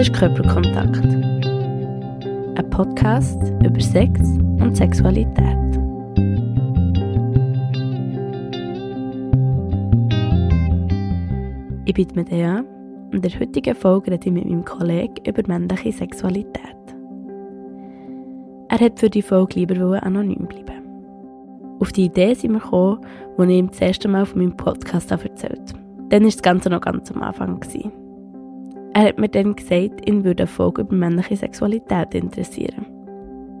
ist Körperkontakt. Ein Podcast über Sex und Sexualität. Ich bin Medea und in der heutigen Folge rede ich mit meinem Kollegen über männliche Sexualität. Er hat für die Folge lieber anonym bleiben. Auf die Idee sind wir gekommen, als ich ihm das erste Mal von meinem Podcast erzählt Dann war das Ganze noch ganz am Anfang. Gewesen. Er hat mir dann gesagt, ihn würde eine Folge über männliche Sexualität interessieren.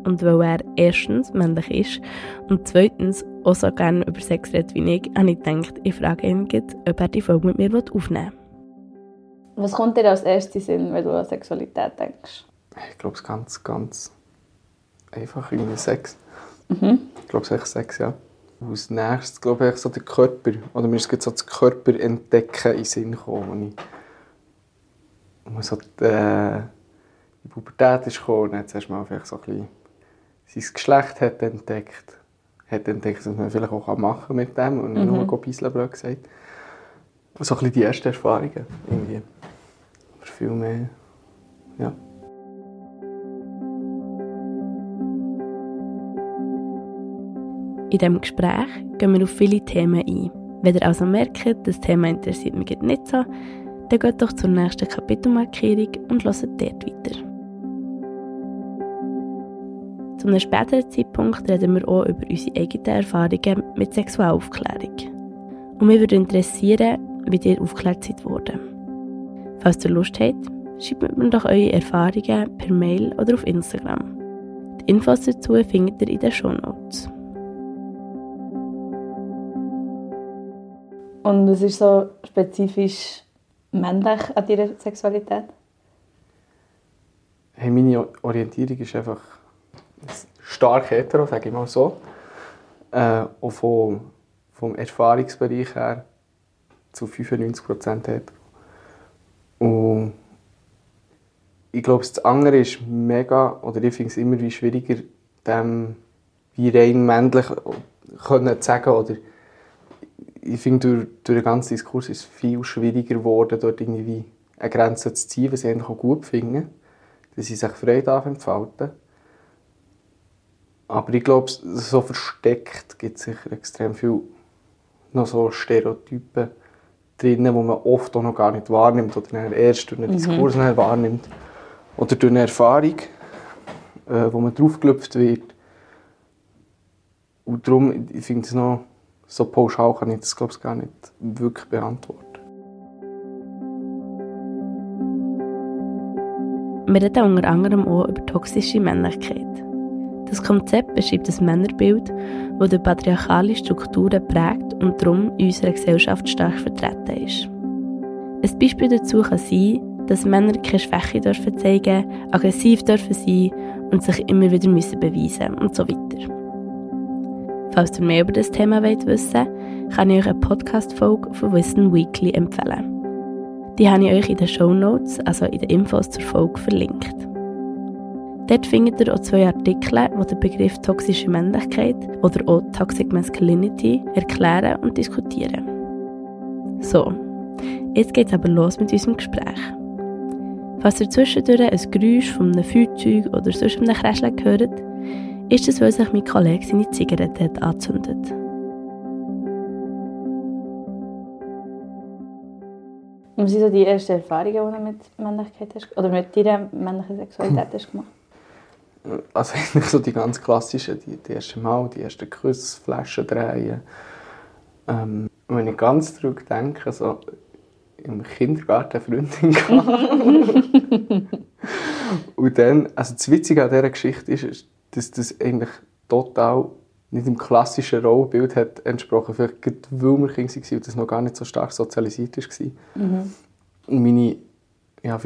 Und weil er erstens männlich ist und zweitens auch so gerne über Sex redet wie ich, habe ich gedacht, ich frage ihn, ob er die Folge mit mir aufnehmen will. Was kommt dir als erstes Sinn, wenn du an Sexualität denkst? Ich glaube, es ganz, ganz einfach irgendwie Sex. Mhm. Ich glaube, es ist echt Sex, ja. Als nächstes glaube ich so der Körper. Oder mir ist so das Körper entdecken in den Sinn gekommen, ich so die, äh, die Pubertät ist gekommen, dann zuerst mal vielleicht so ein bisschen sein Geschlecht hat entdeckt. Hat entdeckt, was man vielleicht auch machen mit dem und mhm. nur ein bisschen blöd gesagt. So ein bisschen die ersten Erfahrungen irgendwie. Aber viel mehr, ja. In diesem Gespräch gehen wir auf viele Themen ein. Wenn ihr also merkt, das Thema interessiert mich nicht so, dann geht doch zur nächsten Kapitelmarkierung und hört dort weiter. Zu einem späteren Zeitpunkt reden wir auch über unsere eigenen Erfahrungen mit Sexualaufklärung. Und mich würde interessieren, wie ihr aufgeklärt seid worden. Falls ihr Lust habt, schreibt mir doch eure Erfahrungen per Mail oder auf Instagram. Die Infos dazu findet ihr in den Show Notes. Und was ist so spezifisch männlich an deiner Sexualität? Hey, meine Orientierung ist einfach stark hetero, sage ich mal so. Äh, auch vom, vom Erfahrungsbereich her zu 95% hetero. Und ich glaube, das andere ist mega, oder ich finde es immer wie schwieriger, dem wie rein männlich können zu sagen oder ich finde, durch, durch den ganzen Diskurs ist es viel schwieriger geworden, dort irgendwie eine Grenze zu ziehen, was ich eigentlich auch gut finde, dass sie sich frei entfalten Aber ich glaube, so versteckt gibt es sicher extrem viel noch so Stereotypen drin, die man oft auch noch gar nicht wahrnimmt oder erst durch einen mhm. Diskurs mhm. wahrnimmt. Oder durch eine Erfahrung, äh, wo man draufgelöpft wird. Und darum, ich finde es noch so pauschal kann ich das glaube ich, gar nicht wirklich beantworten. Wir reden unter anderem auch über toxische Männlichkeit. Das Konzept beschreibt ein Männerbild, das durch patriarchale Strukturen prägt und darum in unserer Gesellschaft stark vertreten ist. Ein Beispiel dazu kann sein, dass Männer keine Schwäche dürfen aggressiv dürfen sein und sich immer wieder müssen beweisen und so weiter. Falls ihr mehr über das Thema wollt wissen kann ich euch eine Podcast-Folge von Wissen Weekly empfehlen. Die habe ich euch in den Show Notes, also in den Infos zur Folge, verlinkt. Dort findet ihr auch zwei Artikel, die den Begriff toxische Männlichkeit oder auch Toxic Masculinity erklären und diskutieren. So, jetzt geht es aber los mit unserem Gespräch. Falls ihr zwischendurch ein Geräusch von einem Feuerzeug oder sonst einem Kräschchen hört, ist es, weil sich mein Kollege seine Zigarette hat angezündet. Was sind so die ersten Erfahrungen, die du mit Männlichkeit hast, oder mit deiner männlichen Sexualität hast gemacht? Also eigentlich so die ganz klassischen, die, die ersten Mal, die ersten Küsse, Flaschen drehen. Ähm, wenn ich ganz zurückdenke, so im Kindergarten eine Freundin Und dann, also das Witzige an dieser Geschichte ist, ist dass das eigentlich total nicht im klassischen Rollenbild hat entsprochen, vielleicht weil wir Kinder waren und das noch gar nicht so stark sozialisiert war. Mhm. Und meine ja,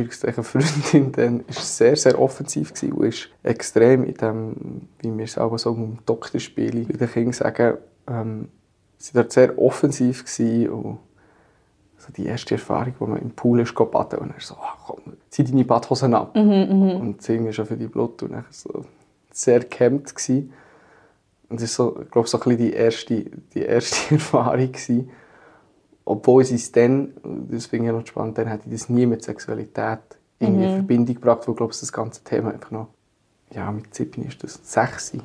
Freundin dann war sehr, sehr offensiv und ist extrem in dem, wie wir es auch so um Doktorspiele bei den Kindern sagen, ähm, sie war sehr offensiv und so die erste Erfahrung, wo man im Pool ist, baden und er so, ach, komm, zieh deine Badhosen ab. Mhm, mhm. und singen schon für die Blut und dann so sehr gehemmt. Gewesen. Und das war, so, glaube so ein die erste, die erste Erfahrung. Gewesen. Obwohl sie es dann, das finde ich noch spannend, dann hätte ich das nie mit Sexualität irgendwie in Verbindung gebracht, wo, glaube ich, das ganze Thema einfach noch, ja, mit 7 ist das, 6.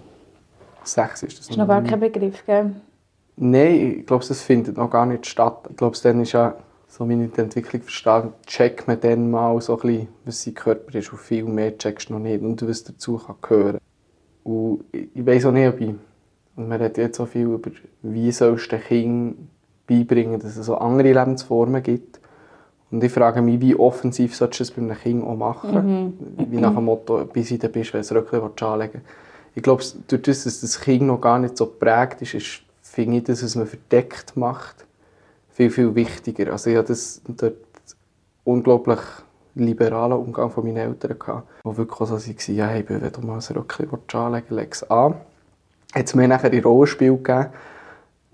6 ist das. Das ist noch gar kein Begriff, gell? Nein, ich glaube, das findet noch gar nicht statt. Ich glaube, dann ist ja, so wie ich die Entwicklung verstehe, checkt man dann mal so ein bisschen, was sein Körper ist und viel mehr checkst du noch nicht und was dazu kann gehören. Und ich weiss auch nicht, ob ich, und man redet jetzt so viel über, wie sollst du den Kindern beibringen, dass es so andere Lebensformen gibt. Und ich frage mich, wie offensiv solltest du das bei einem Kind auch machen? Wie nach dem Motto, bis du bist, wenn du Röckchen anlegen willst. Ich glaube, durch das, dass das Kind noch gar nicht so geprägt ist, ist finde ich das, was man verdeckt macht, viel, viel wichtiger. Also ich hatte das dort unglaublich liberalen Umgang von meinen Eltern gehabt, wo wirklich so waren, ja, hey, wenn du mal ein Röckchen anlegen willst, leg es an. Hat es mir nachher in Rollenspiel gegeben,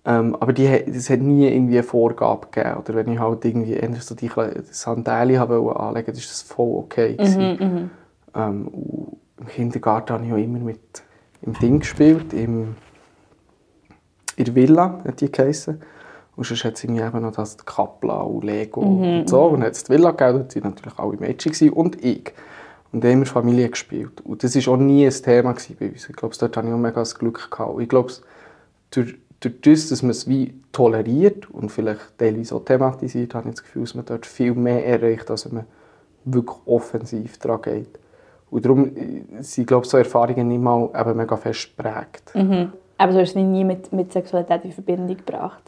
ähm, aber die, es hat nie irgendwie eine Vorgabe gegeben. Oder wenn ich halt irgendwie so die Sandalen habe anlegen das war das voll okay. gewesen. Ähm, und Im Kindergarten habe ich auch immer mit im Ding gespielt, im, in der Villa, hat die geheissen. Und sonst hat es irgendwie eben noch das Kapla und Lego und so. Und hat die Villa gegeben, dort waren natürlich alle Mädchen und ich. Und dann haben wir Familie gespielt. Und das war auch nie ein Thema bei uns. Ich glaube, dort hatte ich auch mega das Glück. Gehabt. Und ich glaube, durch, durch das, dass man es wie toleriert und vielleicht teilweise auch thematisiert, habe ich das Gefühl, dass man dort viel mehr erreicht, als wenn man wirklich offensiv daran geht. Und darum äh, sind, glaube ich, so Erfahrungen nicht mal eben mega fest geprägt. Aber du hast es nie mit, mit Sexualität in Verbindung gebracht.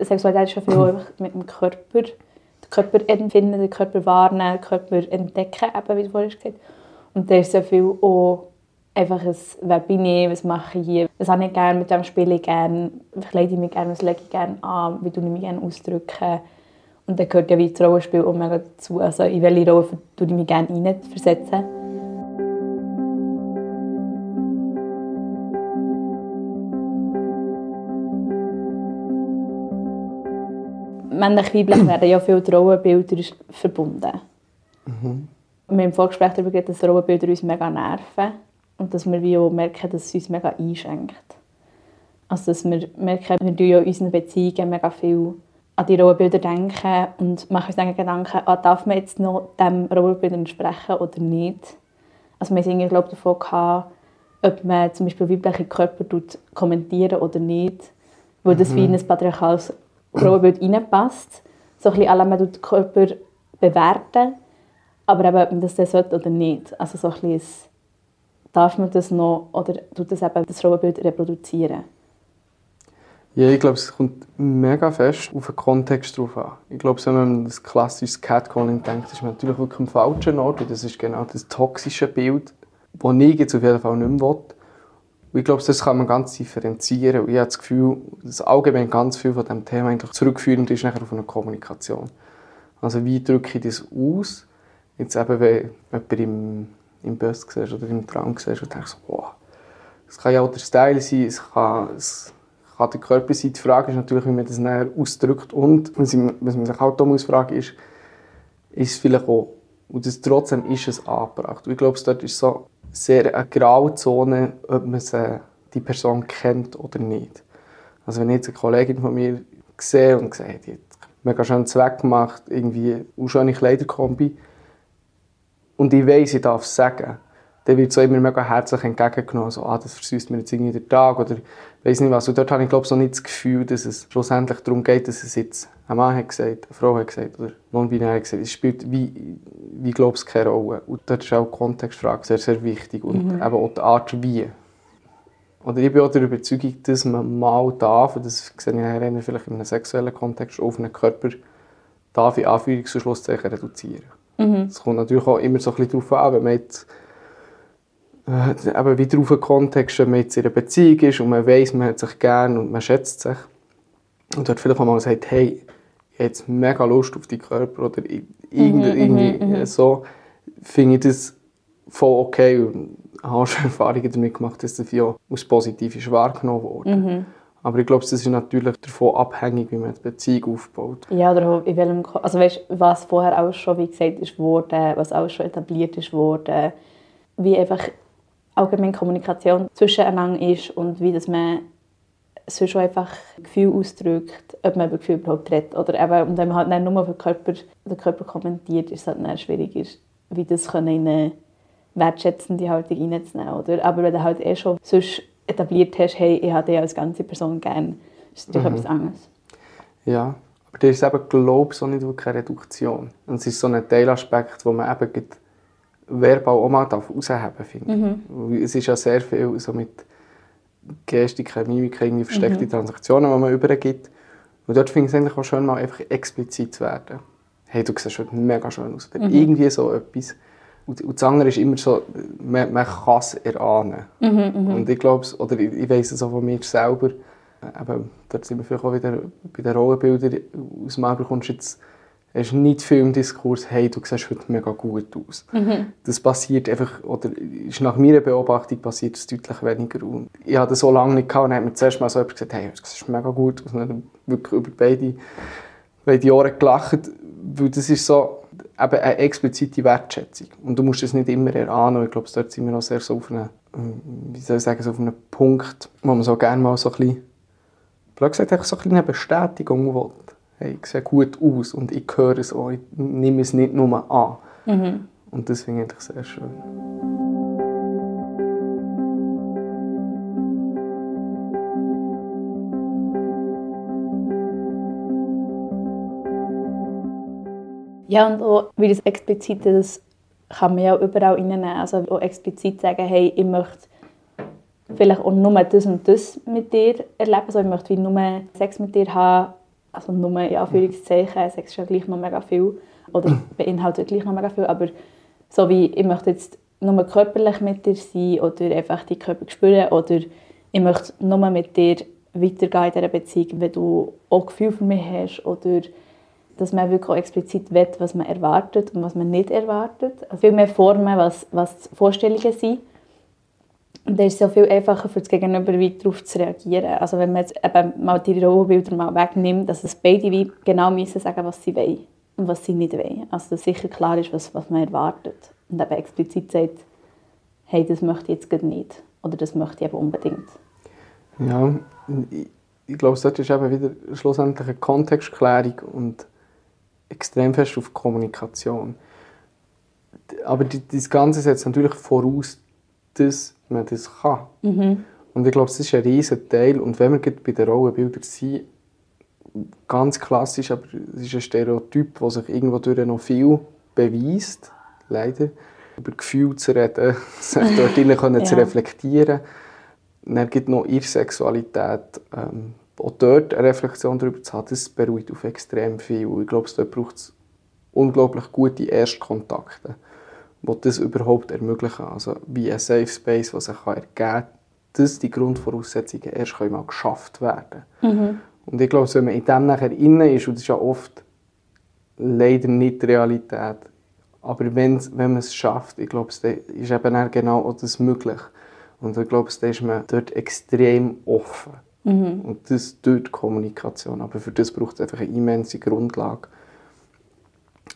Sexualität ist ja viel mit dem Körper. Den Körper empfinden, den Körper wahrnehmen, den Körper entdecken, eben, wie du vorhin gesagt. Und da ist ja viel auch einfach ein, wer bin ich, was mache ich hier, was habe ich gerne, mit wem spiele ich gerne, wie kleide ich mich gerne, was lege ich gerne an, wie tue ich mich gerne ausdrücken. Und dann gehört ja wie das Rollenspiel auch mega dazu. Also in welche Rolle tue ich mich gerne hineinversetzen. männlich-weiblich werden ja viele Rollenbilder verbunden. Wir haben im Vorgespräch darüber geredet, dass Rollenbilder uns mega nerven und dass wir wie auch merken, dass es uns mega einschränkt. Also dass wir merken, wir tun ja in unseren Beziehungen mega viel an die Rollenbilder denken und machen uns dann Gedanken, ah, darf man jetzt noch diesem Rollenbild entsprechen oder nicht. Also wir haben glaube davon gehabt, ob man zum Beispiel weibliche Körper kommentieren oder nicht, weil das wie in ein patriarchales Rollenbild reinpasst. So ein bisschen alle, man den Körper bewerten, aber eben, ob man das dann sollte oder nicht. Also so ein bisschen, darf man das noch oder tut das eben das Rollenbild reproduzieren? Ja, ich glaube, es kommt mega fest auf den Kontext drauf an. Ich glaube, wenn man an das klassische Catcalling denkt, ist man natürlich wirklich am falschen Ort. Das ist genau das toxische Bild, das ich jetzt auf jeden Fall nicht mehr will. Ich glaube, das kann man ganz differenzieren. Ich habe das Gefühl, dass allgemein ganz viel von diesem Thema eigentlich zurückführend ist nachher auf eine Kommunikation. Also wie drücke ich das aus? Jetzt eben, wenn jemand im, im Bus oder im Traum siehst und denkst, wow, es kann ja auch der Style sein, es kann, es kann der Körper sein. Die Frage ist natürlich, wie man das näher ausdrückt. Und was man sich auch da muss ist, ist es vielleicht auch, und das, trotzdem ist es angebracht. Ich glaube, dort ist so sehr eine Grauzone, ob man sie, die Person kennt oder nicht. Also wenn ich jetzt eine Kollegin von mir sehe und sehe, die hat mega schön Zweck gemacht, irgendwie eine schöne Kleiderkombi, und ich weiss, ich darf es sagen, dann wird so immer mega herzlich entgegengenommen, so, ah, das versüßt mir jetzt irgendwie den Tag oder weiß nicht was. Und dort habe ich glaube so nicht das Gefühl, dass es schlussendlich darum geht, dass es jetzt ein Mann hat gesagt, eine Frau hat gesagt oder non-binär hat gesagt. Es spielt wie, wie glaubst keine Rolle. Und dort ist auch die Kontextfrage sehr, sehr wichtig und eben auch die Art wie. Oder ich bin auch der Überzeugung, dass man mal darf, und das sehe ich nachher vielleicht in einem sexuellen Kontext, auf einen Körper darf in Anführungs- und Schlusszeichen reduzieren. Es kommt natürlich auch immer so ein bisschen darauf an, wenn man jetzt äh, eben wieder auf Kontext, wenn man jetzt in einer Beziehung ist und man weiß, man hat sich gern und man schätzt sich und dort vielleicht auch mal sagt, hey, jetzt mega Lust auf die Körper oder irgendwie, irgendwie äh, so, finde ich das voll okay und habe schon Erfahrungen damit gemacht, dass das ja als positiv ist wahrgenommen wurde. Aber ich glaube, das ist natürlich davon abhängig, wie man die Beziehung aufbaut. Ja, oder in welchem, also weißt, was vorher auch schon, wie gesagt, ist worden, was auch schon etabliert ist worden, wie einfach allgemein Kommunikation zwischeneinander ist und wie das man sonst schon einfach Gefühl ausdrückt, ob man über Gefühl überhaupt redet. Oder eben, und wenn man halt nur auf den Körper, den Körper kommentiert, ist es halt dann schwieriger, wie das können in eine wertschätzende Haltung reinzunehmen. Oder? Aber wenn du halt eh schon sonst etabliert hast, hey, ich habe dich als ganze Person gerne, ist das natürlich mhm. etwas anderes. Ja, aber das ist eben, glaube ich, so nicht wirklich eine Reduktion. Und es ist so ein Teilaspekt, wo man eben verbal auch mal rausheben finde. Mhm. Es ist ja sehr viel so mit Gestik, Mimik, irgendwie versteckte mhm. Transaktionen, die man übergibt. Und dort finde ich es eigentlich auch schön, mal einfach explizit zu werden. Hey, du siehst schon mega schön aus. Mhm. Irgendwie so etwas. Und, das andere ist immer so, man, man kann es erahnen. Mhm, mhm. und ich glaube, oder ich, ich weiss es auch von mir selber, eben, dort sind wir vielleicht auch wieder bei den Rollenbildern, aus dem bekommst jetzt hast nicht viel im Diskurs, hey, du siehst heute mega gut aus. Mhm. Das passiert einfach, oder ist nach meiner Beobachtung passiert das deutlich weniger. Und ich hatte das so lange nicht gehabt, und hat mir zuerst mal so jemand gesagt, hey, du siehst mega gut aus. Und dann wirklich über beide, beide Ohren gelacht, weil das ist so eben eine explizite Wertschätzung. Und du musst es nicht immer erahnen. Ich glaube, dort sind wir auch sehr so auf einem, wie soll ich sagen, so auf einem Punkt, wo man so gerne mal so ein bisschen, blöd gesagt, so ein bisschen eine Bestätigung will hey, ich sehe gut aus und ich höre es auch, ich nehme es nicht nur an. Mhm. Und das finde ich sehr schön. Ja, und auch, wie das Explizite, das kann man ja auch überall reinnehmen. Also auch explizit sagen, hey, ich möchte vielleicht auch nur das und das mit dir erleben. Also ich möchte wie nur Sex mit dir haben also nur in Anführungszeichen, Sex ist ja gleich noch mega viel oder beinhaltet gleich noch mega viel, aber so wie ich möchte jetzt nur körperlich mit dir sein oder einfach die Körper spüren oder ich möchte nur mit dir weitergehen in dieser Beziehung, wenn du auch Gefühl für mich hast oder dass man wirklich auch explizit weiß, was man erwartet und was man nicht erwartet. Also viel mehr Formen, was, was Vorstellungen sind. Dann ist es ja viel einfacher für das Gegenüber darauf zu reagieren. Also wenn man jetzt eben mal die Rollenbilder mal wegnimmt, dass es beide wie genau müssen sagen, was sie wollen und was sie nicht wollen. Also dass sicher klar ist, was, was man erwartet. Und eben explizit sagt, hey, das möchte ich jetzt nicht. Oder das möchte ich eben unbedingt. Ja, ich, ich glaube, dort ist eben wieder schlussendlich eine Kontextklärung und extrem fest auf Kommunikation. Aber das Ganze setzt natürlich voraus, dass man das kann. Mhm. Und ich glaube, das ist ein riesiger Teil. Und wenn wir bei den Rollenbildern sind, ganz klassisch, aber es ist ein Stereotyp, das sich irgendwo durch noch viel beweist, leider, über Gefühle zu reden, sich dort ja. zu reflektieren. Dann gibt es noch ihre Sexualität. Ähm, auch dort eine Reflexion darüber zu haben, das beruht auf extrem viel. Ich glaube, dort braucht es unglaublich gute Erstkontakte die das überhaupt ermöglichen. Also wie ein Safe Space, der sich ergeben kann, dass die Grundvoraussetzungen erst mal geschafft werden mhm. Und ich glaube, wenn man in dem nachher innen ist, und das ist ja oft leider nicht die Realität, aber wenn, wenn man es schafft, ich glaube, dann ist eben genau auch das möglich. Und ich glaube, dann ist man dort extrem offen. Mhm. Und das dort Kommunikation. Aber für das braucht es einfach eine immense Grundlage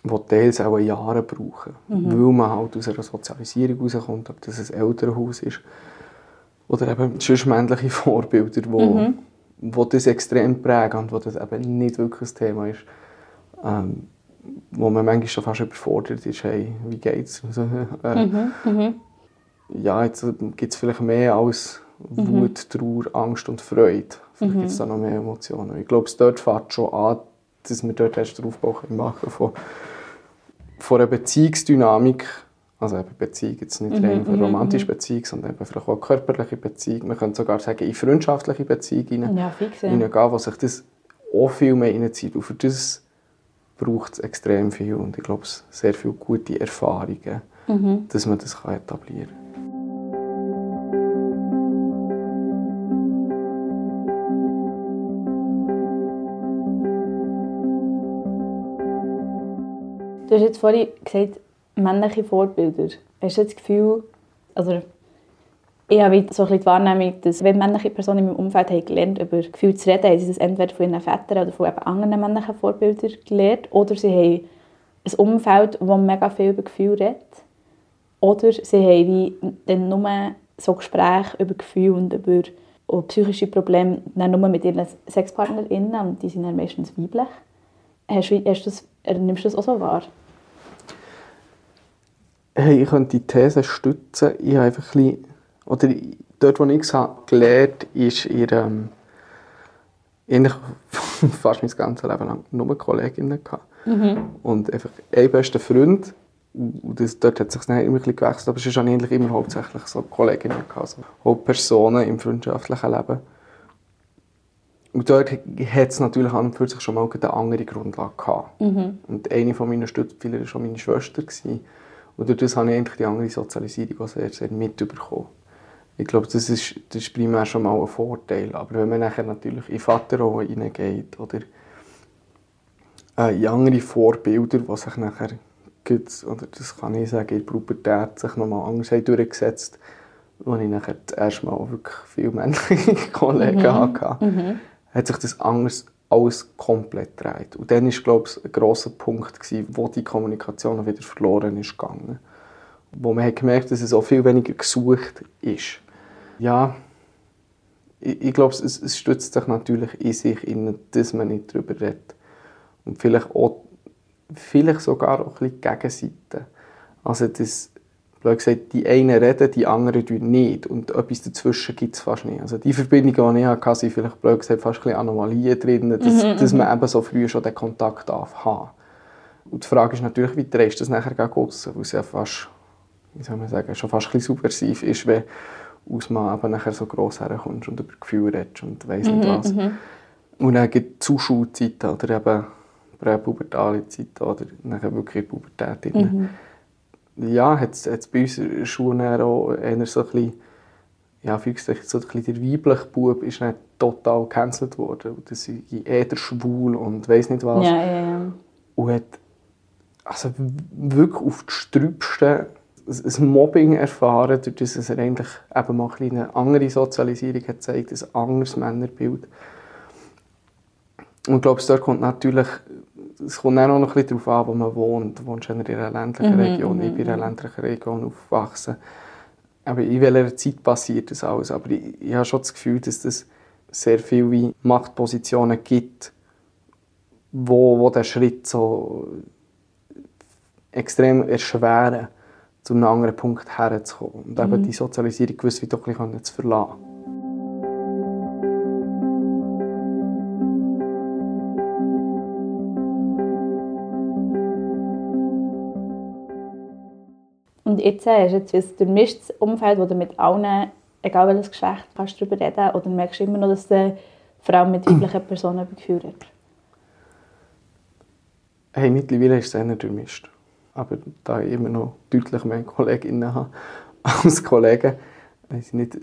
die teils auch Jahre brauchen, mhm. weil man halt aus einer Sozialisierung rauskommt, ob das ein Elternhaus ist oder eben sonst männliche Vorbilder, die mhm. wo das extrem prägen und wo das eben nicht wirklich ein Thema ist, ähm, wo man manchmal schon fast überfordert ist, hey, wie geht's? Also, äh, mhm. Mhm. Ja, jetzt gibt es vielleicht mehr als mhm. Wut, Trauer, Angst und Freude. Vielleicht gibt es da noch mehr Emotionen. Ich glaube, es dort fängt schon an, dass wir dort erst den Aufbau machen von von einer Beziehungsdynamik, also eben Beziehung jetzt nicht mhm, rein eine mhm, romantische mhm. Beziehung, sondern eben vielleicht auch eine körperliche Beziehung, man könnte sogar sagen, in freundschaftliche Beziehungen ja, fix, ja. hineingehen, wo sich das auch viel mehr reinzieht. Und für das braucht es extrem viel und ich glaube, sehr viele gute Erfahrungen, mhm. dass man das etablieren kann. Du hast jetzt vorhin gesagt, männliche Vorbilder. Hast du das Gefühl, also ich habe so die Wahrnehmung, dass wenn männliche Personen in meinem Umfeld haben gelernt über Gefühle zu reden, haben sie das entweder von ihren Vätern oder von anderen männlichen Vorbildern gelernt oder sie haben ein Umfeld, das mega viel über Gefühle redet. Oder sie haben wie dann nur so Gespräche über Gefühle und über und psychische Probleme nur mit ihren SexpartnerInnen und die sind dann meistens weiblich. Hast hast das, nimmst du das auch so wahr? Hey, ich könnte die These stützen. Ich habe einfach ein bisschen, oder dort, wo ich es habe gelernt habe, ist ihr, ähm, eigentlich fast mein ganzes Leben lang nur Kolleginnen gehabt. Mhm. Und einfach ein bester Freund. Und das, dort hat sich dann immer ein bisschen gewechselt, aber es ist eigentlich immer hauptsächlich so Kolleginnen gehabt, also Hauptpersonen im freundschaftlichen Leben. Und dort hat es natürlich an und für sich schon mal eine andere Grundlage gehabt. Mhm. Und eine von meinen Stützpfeiler war schon meine Schwester. Gewesen. Und durch das habe ich eigentlich die andere Sozialisierung auch sehr, sehr mitbekommen. Ich glaube, das ist, das ist primär schon mal ein Vorteil. Aber wenn man nachher natürlich in Vaterrollen hineingeht oder äh, in andere Vorbilder, die sich nachher, oder das kann ich sagen, in der Pubertät sich nochmal anders haben durchgesetzt wo ich nachher das erste Mal wirklich viele männliche Kollegen mhm. hatte, mhm. hat sich das anders alles komplett gedreht. Und dann war, glaube ich, ein grosser Punkt, wo die Kommunikation wieder verloren ist gegangen. Wo man hat gemerkt dass es auch viel weniger gesucht ist. Ja, ich, ich glaube, es, es stützt sich natürlich in sich, in, dass man nicht darüber redet. Und vielleicht, auch, vielleicht sogar auch ein bisschen Gegenseite. Also das, blöd gesagt, die einen reden, die anderen nicht. Und etwas dazwischen gibt es fast nicht. Also die Verbindung, die ich hatte, sind vielleicht blöd gesagt, fast ein Anomalien drin, dass, mhm, dass man mhm. eben so früh schon den Kontakt darf haben Und die Frage ist natürlich, wie drehst du das nachher gegen weil es ja fast, wie soll man sagen, schon fast ein subversiv ist, wenn aus man eben nachher so gross herkommst und über Gefühle redest und weiss nicht mhm, was. Mhm. Und dann gibt es Zuschulzeiten oder eben präpubertale Zeiten oder nachher wirklich Pubertät. Mhm ja, hat es bei uns in der Schule auch eher so ein bisschen, ja, so ein bisschen der weibliche Bub ist nicht total gecancelt worden. Das ist eher schwul und weiß nicht was. Ja, ja, ja. Und hat also wirklich auf die Strübsten ein Mobbing erfahren, durch das er eigentlich eben mal eine andere Sozialisierung hat gezeigt, ein anderes Männerbild. Und ich glaube, dort kommt natürlich es kommt auch noch ein bisschen darauf an, wo man wohnt. Du wohnst in einer ländlichen mhm, Region, ich bin in einer mhm. ländlichen Region aufgewachsen. Aber in welcher Zeit passiert das alles? Aber ich, ich habe schon das Gefühl, dass es sehr viele Machtpositionen gibt, wo, wo der Schritt so extrem erschweren, zu einem anderen Punkt herzukommen. Und eben mhm. die Sozialisierung gewiss wie doch ein bisschen zu verlassen. Und jetzt hast du jetzt ein durchmischtes Umfeld, wo du mit allen, egal welches Geschlecht, kannst darüber reden oder merkst du immer noch, dass du vor mit weiblichen Personen Gefühl hast? Hey, mittlerweile ist es eher durchmischt. Aber da ich immer noch deutlich mehr Kolleginnen habe als Kollegen, weiß ich nicht,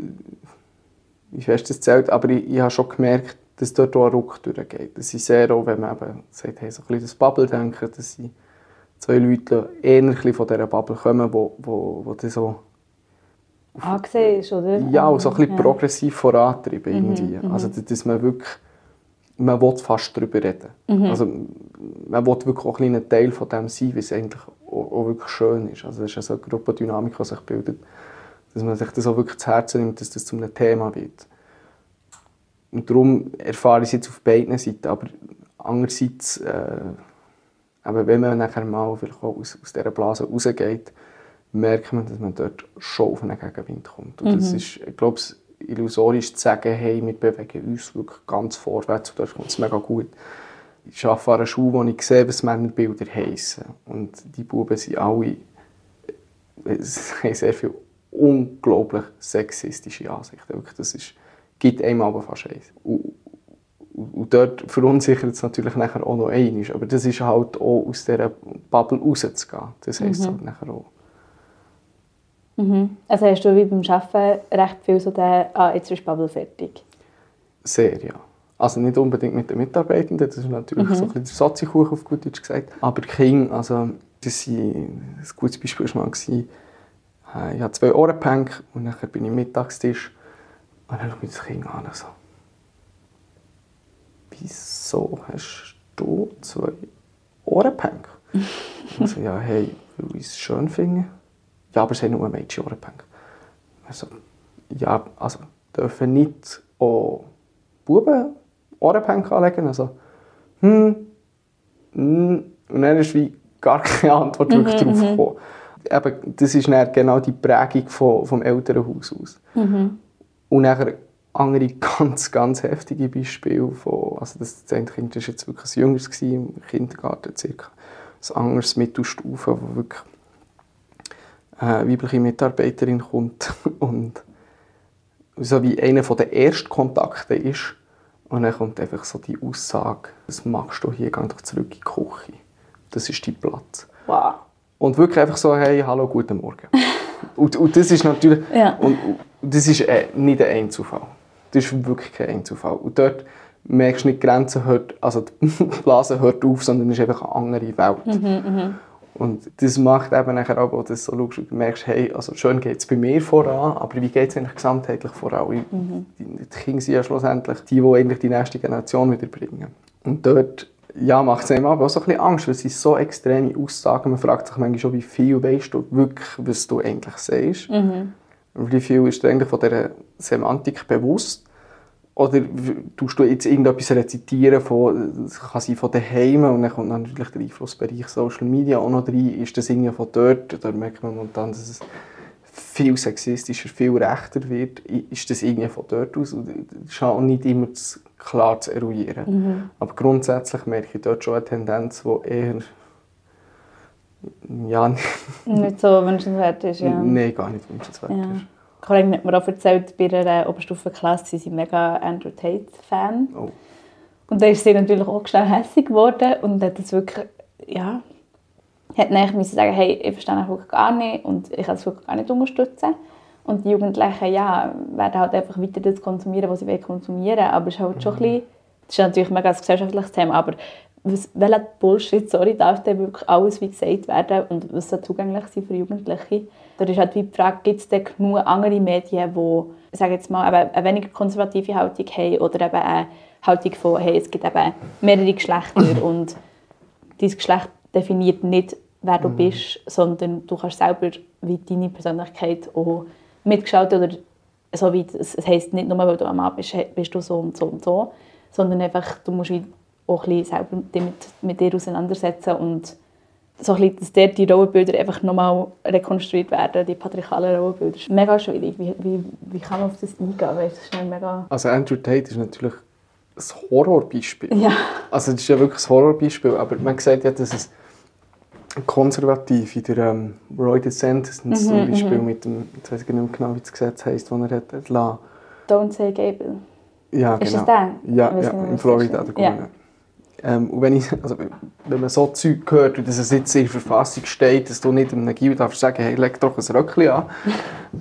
wie fest das zählt, aber ich, ich habe schon gemerkt, dass dort auch ein Ruck durchgeht. Das ist sehr auch, wenn man eben sagt, hey, so ein bisschen das Bubble-Denken, dass sie zwei Leute eher von dieser Bubble kommen, wo, wo, wo dann so angesehen ist, oder? Ja, so ein bisschen ja. progressiv vorantreiben mhm, irgendwie. Mhm. Also, dass man wirklich, man will fast darüber reden. Mhm. Also, man will wirklich auch ein Teil von dem sein, wie es eigentlich auch, auch wirklich schön ist. Also, es ist ja so eine Gruppendynamik, die sich bildet, dass man sich das auch wirklich zu Herzen nimmt, dass das zu einem Thema wird. Und darum erfahre ich es jetzt auf beiden Seiten, aber andererseits äh, aber wenn man nachher mal vielleicht auch aus, aus dieser Blase rausgeht, merkt man, dass man dort schon auf einen Gegenwind kommt. Und mhm. das ist, ich glaube, illusorisch zu sagen, hey, wir bewegen uns wirklich ganz vorwärts und dort kommt es mega gut. Ich arbeite an einer Schule, wo ich sehe, was Männerbilder heissen. Und die Buben sind alle, es haben sehr viele unglaublich sexistische Ansichten. das ist, gibt einem aber fast eins. Und, und dort verunsichert es natürlich nachher auch noch einmal. Aber das ist halt auch aus dieser Bubble rauszugehen. Das heisst mhm. halt nachher auch. Mhm. Also hast du wie beim Arbeiten recht viel so den, ah, jetzt ist die Bubble fertig? Sehr, ja. Also nicht unbedingt mit den Mitarbeitenden, das ist natürlich mhm. so ein bisschen der Soziekuchen auf gut Deutsch gesagt. Aber Kinder, also das war ein gutes Beispiel war mal, äh, ich hatte zwei Ohrenpänke und dann bin ich am Mittagstisch und dann schaue ich das Kind an. So wieso hast du zwei Ohrenpänke? also, ja, hey, weil ich es schön finde. Ja, aber es haben nur Mädchen Ohrenpänke. Also, ja, also dürfen nicht auch Buben Ohrenpänke anlegen. Also, hm, hm. Und dann ist wie gar keine Antwort wirklich mhm, darauf mhm. gekommen. eben, das ist dann genau die Prägung von, vom Elternhaus aus. Mhm. Und nachher andere ganz, ganz heftige Beispiele von, also das, das eine Kind war jetzt wirklich ein jüngeres, gewesen, im Kindergarten circa, ein anderes Mittelstufe, wo wirklich eine weibliche Mitarbeiterin kommt und so wie einer der ersten Kontakte ist und dann kommt einfach so die Aussage, was machst du hier, geh doch zurück in die Küche. Das ist dein Platz. Wow. Und wirklich einfach so, hey, hallo, guten Morgen. und, und das ist natürlich, Ja. und, und das ist äh, nicht ein Einzelfall. Das ist wirklich kein Einzelfall. Und dort merkst du nicht, die Grenze hört, also die Blase hört auf, sondern es ist einfach eine andere Welt. Und das macht eben nachher auch, dass du so schaust und merkst, hey, also schön geht es bei mir voran, aber wie geht es eigentlich gesamtheitlich voran? Die, die Kinder sind ja schlussendlich die, die eigentlich die nächste Generation wiederbringen. Und dort ja, macht es einem aber auch so ein bisschen Angst, weil es sind so extreme Aussagen. Man fragt sich manchmal schon, wie viel weißt du wirklich, was du eigentlich sagst. Und Wie viel ist dir eigentlich von dieser Semantik bewusst? Oder tust du jetzt irgendetwas rezitieren von, das kann sein von daheim und dann kommt dann natürlich der Einflussbereich Social Media auch noch rein. Ist das irgendwie von dort? Da merkt man momentan, dass es viel sexistischer, viel rechter wird. Ist das irgendwie von dort aus? Das ist auch nicht immer klar zu eruieren. Aber grundsätzlich merke ich dort schon eine Tendenz, die eher ja, Nicht so wünschenswert ist, ja. nein, gar nicht wünschenswert Ja. ist. Eine Kollegin hat mir auch erzählt, bei einer Oberstufenklasse sie sind mega Andrew Tate-Fan. Oh. Und da ist sie natürlich auch schnell hässlich geworden und hat das wirklich, ja, hat dann müssen sagen, hey, ich verstehe das wirklich gar nicht und ich kann das wirklich gar nicht unterstützen. Und die Jugendlichen, ja, werden halt einfach weiter das konsumieren, was sie wollen konsumieren, aber es ist halt schon ein bisschen, das ist natürlich mega ein gesellschaftliches Thema, aber was, welcher Bullshit, sorry, darf denn wirklich alles wie gesagt werden und was soll zugänglich sein für Jugendliche? Da ist halt wie die Frage, gibt es denn genug andere Medien, die, sage jetzt mal, eben eine weniger konservative Haltung haben oder eben eine Haltung von, hey, es gibt eben mehrere Geschlechter und dein Geschlecht definiert nicht, wer du bist, sondern du kannst selber wie deine Persönlichkeit auch mitgestalten oder so wie es, heisst nicht nur, weil du ein Mann bist, bist du so und so und so, sondern einfach, du musst wie auch ein bisschen selber dich mit, dir auseinandersetzen und so ein bisschen, dass dort die Rollenbilder einfach nochmal rekonstruiert werden, die patriarchalen Rollenbilder. Das ist mega schwierig. Wie, wie, wie kann man auf das eingehen? Du, das ist mega... Also Andrew Tate ist natürlich ein Horrorbeispiel. Ja. Also das ist ja wirklich ein Horrorbeispiel, aber man sagt ja, dass es konservativ in der ähm, Roy DeSantis Mhm, zum Beispiel mit dem, jetzt weiß ich nicht mehr genau, wie das Gesetz heisst, das er hat, hat lassen. Don't say Gable. Ja, Ist genau. das der? Ja, Ich ja in Florida, der ist. Ja. Ähm, und wenn, ich, also, wenn man so Zeug hört, und dass es jetzt in der Verfassung steht, dass du nicht einem Gil darfst sagen, hey, leg doch ein Röckchen an.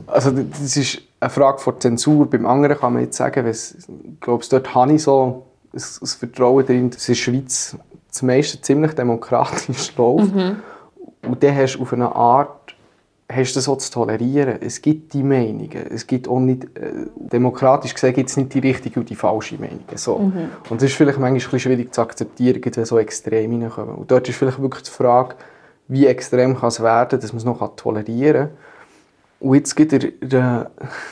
Also das ist eine Frage von Zensur. Beim anderen kann man jetzt sagen, ich glaube, dort habe ich so ein, ein Vertrauen darin, dass in der Schweiz das meiste ziemlich demokratisch läuft. Und dann hast du auf eine Art hast du das auch zu tolerieren. Es gibt die Meinungen. Es gibt auch nicht, äh, demokratisch gesehen gibt es nicht die richtige und die falsche Meinung. So. Und das ist vielleicht manchmal ein bisschen schwierig zu akzeptieren, wenn so Extreme reinkommen. Und dort ist vielleicht wirklich die Frage, wie extrem kann es werden, dass man es noch tolerieren kann. Und jetzt gibt er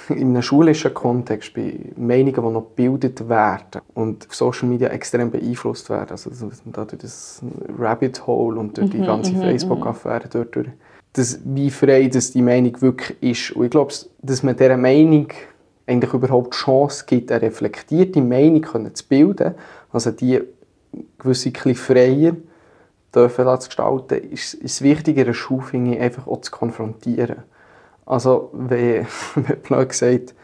in einem schulischen Kontext, bei Meinungen, die noch gebildet werden und auf Social Media extrem beeinflusst werden, also dass man da durch das Rabbit Hole und durch die ganze Facebook-Affäre dort durch, dass, wie frei dass die Meinung wirklich ist. Und ich glaube, dass man dieser Meinung eigentlich überhaupt die Chance gibt, eine reflektierte Meinung zu bilden, also die gewisse bisschen freier dürfen zu gestalten, ist, ist es wichtig, in einer einfach auch zu konfrontieren. Also, wenn, blöd gesagt,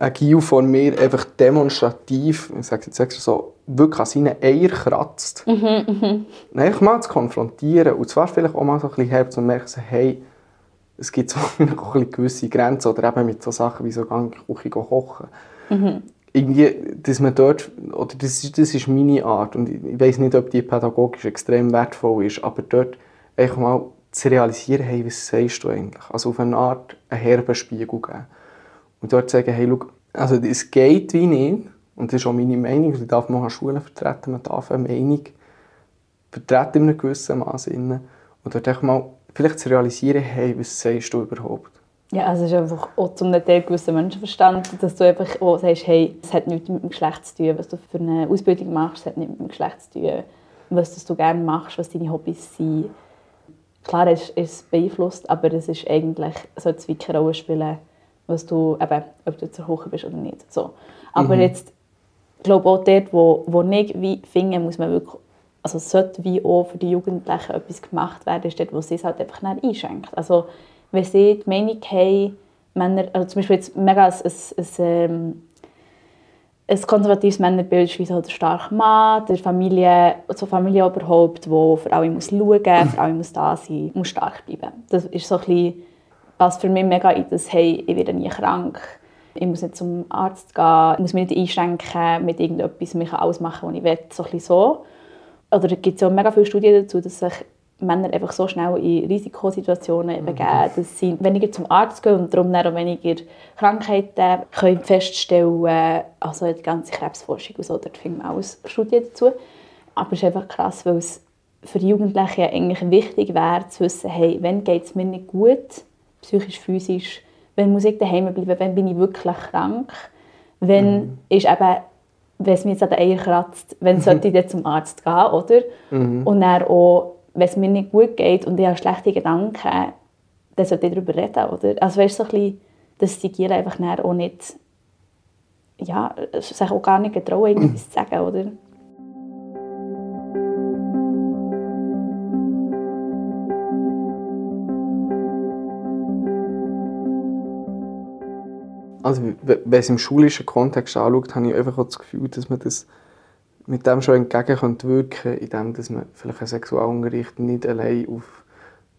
ein Gil vor mir einfach demonstrativ, ich sage jetzt extra so, wirklich an seinen Eier kratzt, dann einfach mal zu konfrontieren und zwar vielleicht auch mal so ein bisschen herb zu merken, hey, es gibt so auch ein bisschen gewisse Grenzen oder eben mit so Sachen wie so gang Küche kochen. Irgendwie, dass man dort, oder das ist, das ist meine Art und ich weiß nicht, ob die pädagogisch extrem wertvoll ist, aber dort einfach mal zu realisieren, hey, was sagst du eigentlich? Also auf eine Art einen herben Spiegel geben. Und dort sagen, hey, schau, also es geht wie nicht, und das ist auch meine Meinung, ich darf man an Schulen vertreten, man darf eine Meinung vertreten in einem gewissen Maße. Und dort einfach mal vielleicht zu realisieren, hey, was sagst du überhaupt? Ja, also es ist einfach auch zum Teil gewissen Menschenverstand, dass du einfach auch sagst, hey, es hat nichts mit dem Geschlecht zu tun, was du für eine Ausbildung machst, es hat nichts mit dem Geschlecht zu tun, was das du gerne machst, was deine Hobbys sind. klar ist es beeinflusst, aber es ist eigentlich, sollte es wie keine Rolle spielen, was du, eben, ob du zur Küche bist oder nicht. So. Aber mhm. jetzt, ich glaube auch dort, wo, wo ich wie finde, muss man wirklich, also sollte wie auch für die Jugendlichen etwas gemacht werden, ist dort, wo sie es halt einfach nicht einschenkt. Also wenn sie die Meinung haben, Männer, also zum Beispiel jetzt mega ein, ein, ein, ähm, ein konservatives Männerbild ist wie so der starke Mann, der Familie, so Familienoberhaupt, der für alle muss schauen für alle muss da sein, muss stark bleiben. Das ist so ein bisschen, was für mich mega in das, hey, ich werde nie krank, ich muss nicht zum Arzt gehen, ich muss mich nicht einschränken mit irgendetwas, ich kann alles machen, was ich will, so ein so. Oder es gibt ja mega viele Studien dazu, dass sich Männer einfach so schnell in Risikosituationen mhm. begeben, dass sie weniger zum Arzt gehen und darum auch weniger Krankheiten können feststellen Also die ganze Krebsforschung und so, dort finden wir auch Studien dazu. Aber es ist einfach krass, weil es für die Jugendlichen eigentlich wichtig wäre, zu wissen, hey, wann geht es mir nicht gut, psychisch, physisch, wann muss ich daheim bleiben, wann bin ich wirklich krank, wenn mhm. ist eben wenn es mir jetzt an den Eier kratzt, wenn sollte ich dann zum Arzt gehen, oder? Mhm. Und dann auch wenn es mir nicht gut geht und ich habe schlechte Gedanken, dann sollte ich darüber reden, oder? Also weißt du, so ein bisschen, dass die Gier einfach auch nicht, ja, sich auch gar nicht getrauen, irgendwas zu sagen, oder? Also, wenn es im schulischen Kontext anschaut, habe ich einfach das Gefühl, dass man das mit dem schon entgegenwirken könnte, indem dass man vielleicht einen Sexualunterricht nicht allein auf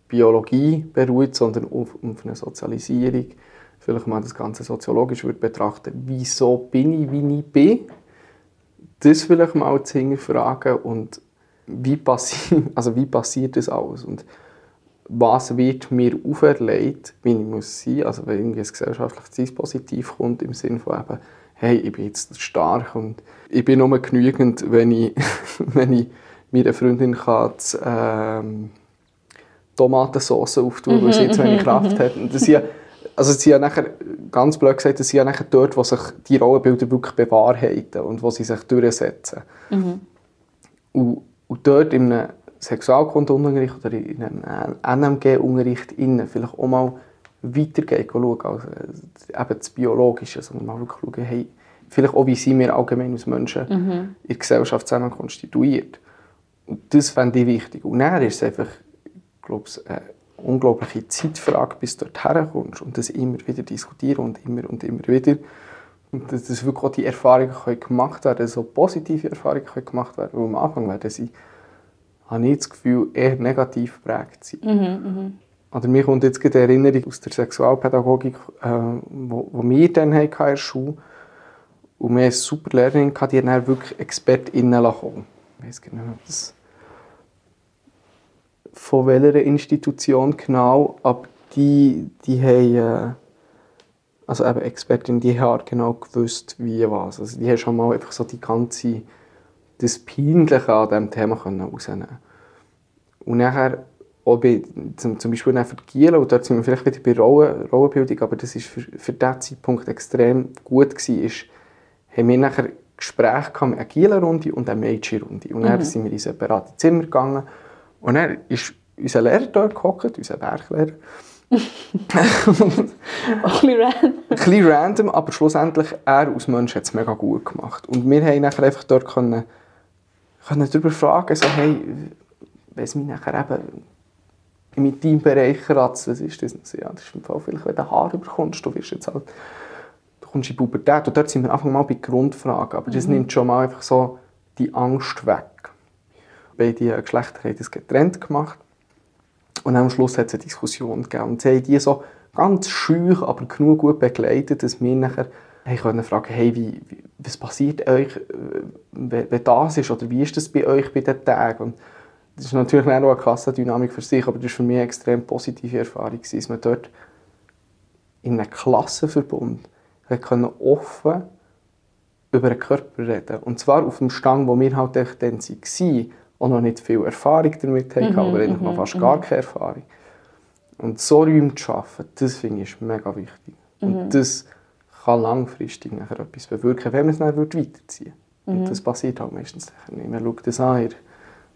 Biologie beruht, sondern auf, auf eine Sozialisierung. Vielleicht mal das Ganze soziologisch würde betrachten, wieso bin ich, wie ich bin. Das vielleicht mal zu hinterfragen und wie, passi also wie passiert das alles und was wird mir auferlegt, wie ich muss sein, also wenn irgendwie ein gesellschaftliches Dispositiv kommt, im Sinne von eben, hey, ich bin jetzt stark und ich bin nur genügend, wenn ich, wenn ich meiner Freundin kann, die, ähm, Tomatensauce auftun, weil sie jetzt wenig Kraft hat. Und das ja, also sie ja nachher, ganz blöd gesagt, das sind ja nachher dort, wo sich die Rollenbilder wirklich bewahrheiten und wo sie sich durchsetzen. Mhm. Und, und dort in einem Sexualkundunterricht oder in einem NMG-Unterricht vielleicht auch mal weitergehen, schauen, also eben das Biologische, sondern mal schauen, hey, vielleicht auch, wie sind wir allgemein als Menschen mhm. in der Gesellschaft zusammen konstituiert. Und das fände ich wichtig. Und dann ist es einfach, glaube ich, eine unglaubliche Zeitfrage, bis du dort herkommst und das immer wieder diskutieren und immer und immer wieder. Und dass, wirklich auch die Erfahrungen können gemacht werden so positive Erfahrungen können gemacht werden weil am Anfang werden sie, habe ich das Gefühl, eher negativ geprägt sein. Mhm, mh. Oder mir kommt jetzt eine Erinnerung aus der Sexualpädagogik, äh, wo, wo wir dann in der Schule und wir hatten super Lehrerin, die dann wirklich ExpertInnen kommen Ich weiß genau, das von welcher Institution genau, aber die, die haben, äh, also eben Expertin, die haben genau gewusst, wie was. Also die haben schon mal einfach so die ganze, das Peinliche an diesem Thema rausnehmen Und nachher auch bei, zum, zum Beispiel für Gielen, und dort sind wir vielleicht wieder bei Rollen, Rollenbildung, aber das ist für, für diesen Zeitpunkt extrem gut gewesen, ist, haben wir nachher Gespräche mit einer Gielen-Runde und einer Mädchen-Runde. Und dann mhm. sind wir in separate Zimmer gegangen und dann ist unser Lehrer dort gehockt, unser Werklehrer. ein bisschen random. ein bisschen random, aber schlussendlich, er als Mensch hat es mega gut gemacht. Und wir haben nachher einfach dort können, können darüber fragen, so, hey, wenn es mich nachher eben im Intimbereich kratzt, was ist das? Ja, das ist im Fall vielleicht, wenn du Haar überkommst, du wirst jetzt halt, du kommst in die Pubertät und dort sind wir einfach mal bei Grundfragen, aber das mhm. nimmt schon mal einfach so die Angst weg. Beide Geschlechter haben das getrennt gemacht und am Schluss hat es eine Diskussion gegeben und sie haben die so ganz schüch, aber genug gut begleitet, dass wir nachher hey, können fragen, hey, wie, wie, was passiert euch, äh, wenn das ist oder wie ist das bei euch bei den Tagen? Und das ist natürlich auch eine Klassendynamik für sich, aber das war für mich eine extrem positive Erfahrung, dass man dort in einem Klassenverbund offen über den Körper reden Und zwar auf dem Stand, wo wir halt dann waren und noch nicht viel Erfahrung damit hatten, mhm, oder eigentlich noch mhm, fast gar mhm. keine Erfahrung. Und so Räume zu schaffen, das finde ich mega wichtig. Und mhm. das kann langfristig nachher etwas bewirken, wenn man es dann weiterziehen würde. Und das passiert halt meistens nicht. Man schaut das an,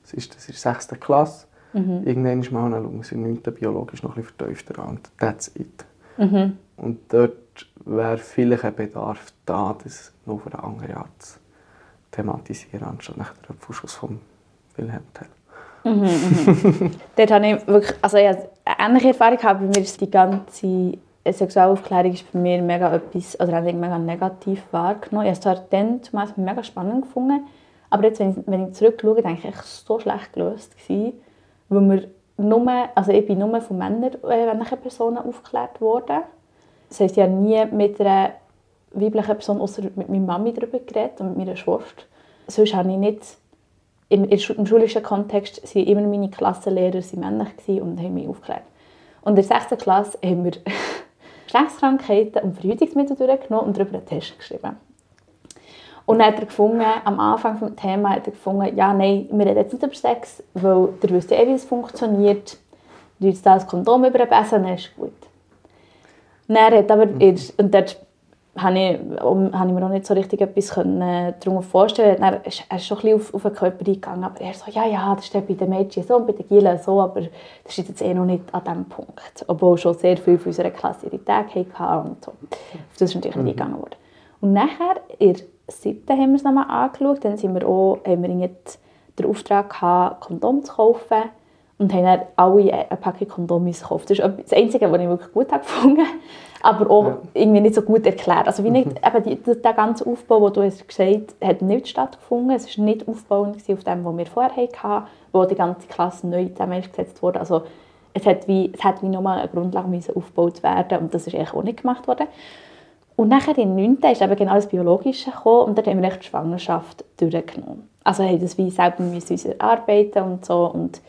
das ist, das ist 6. Klasse. Mhm. Irgendwann ist mal schauen, sie in biologisch noch ein bisschen vertiefter an. Und that's it. Mhm. Und dort wäre vielleicht ein Bedarf da, das noch auf eine andere Art zu thematisieren, anstatt nach der Abschuss von Wilhelm Tell. Mhm, mhm. Dort habe ich wirklich, also ich habe eine ähnliche Erfahrung gehabt. Bei mir ist die ganze Sexualaufklärung ist bei mir mega etwas, oder habe mega negativ wahrgenommen. Ich habe es zwar dann zumeist mega spannend gefunden, aber jetzt, wenn ich, wenn ich zurückschaue, denke ich, es so schlecht gelöst, gewesen, weil wir nur, also ich bin nur von Männern, äh, männlichen Personen aufgeklärt worden. Das heisst, ich habe nie mit einer weiblichen Person, außer mit meiner Mami darüber geredet und mit meiner Schwester. Sonst habe ich nicht im, im schulischen Kontext waren immer meine Klassenlehrer sie männlich und haben mich aufgeklärt. Und in der 6. Klasse haben wir Geschlechtskrankheiten und Verhütungsmittel durchgenommen und darüber einen Test geschrieben. Und dann hat er gefunden, am Anfang des Themas hat er gefunden, ja, nein, wir reden jetzt nicht über Sex, weil ihr wisst ja eh, wie es funktioniert. Du jetzt das Kondom über den Besen, dann ist gut. Dann hat aber, mhm. und dort habe ich, um, habe ich mir noch nicht so richtig etwas können, äh, darunter vorstellen können. Er ist, schon ein bisschen auf, auf den Körper eingegangen, aber er so, ja, ja, das ist bei den Mädchen so und bei den Gielen so, aber das ist jetzt eh noch nicht an diesem Punkt. Obwohl schon sehr viel von unserer Klasse ihre Tage hatten und so. Auf das ist natürlich nicht mhm. eingegangen worden. Und nachher, in der siebten haben wir es nochmal angeschaut, dann sind wir auch, haben wir den Auftrag gehabt, Kondom zu kaufen und haben dann alle eine Packung Kondome gekauft. Das ist das Einzige, was ich wirklich gut habe gefunden aber auch ja. irgendwie nicht so gut erklärt. Also wie nicht, mhm. eben die, der ganze Aufbau, den du hast gesagt hast, hat nicht stattgefunden. Es war nicht aufbauend auf dem, was wir vorher hatten, wo die ganze Klasse neu zusammengesetzt wurde. Also es hat wie, es hat wie nochmal eine Grundlage müssen aufgebaut werden und das ist eigentlich auch nicht gemacht worden. Und nachher in 9. ist eben genau das Biologische gekommen und dort haben wir echt die Schwangerschaft durchgenommen. Also haben das wie selber müssen arbeiten und so und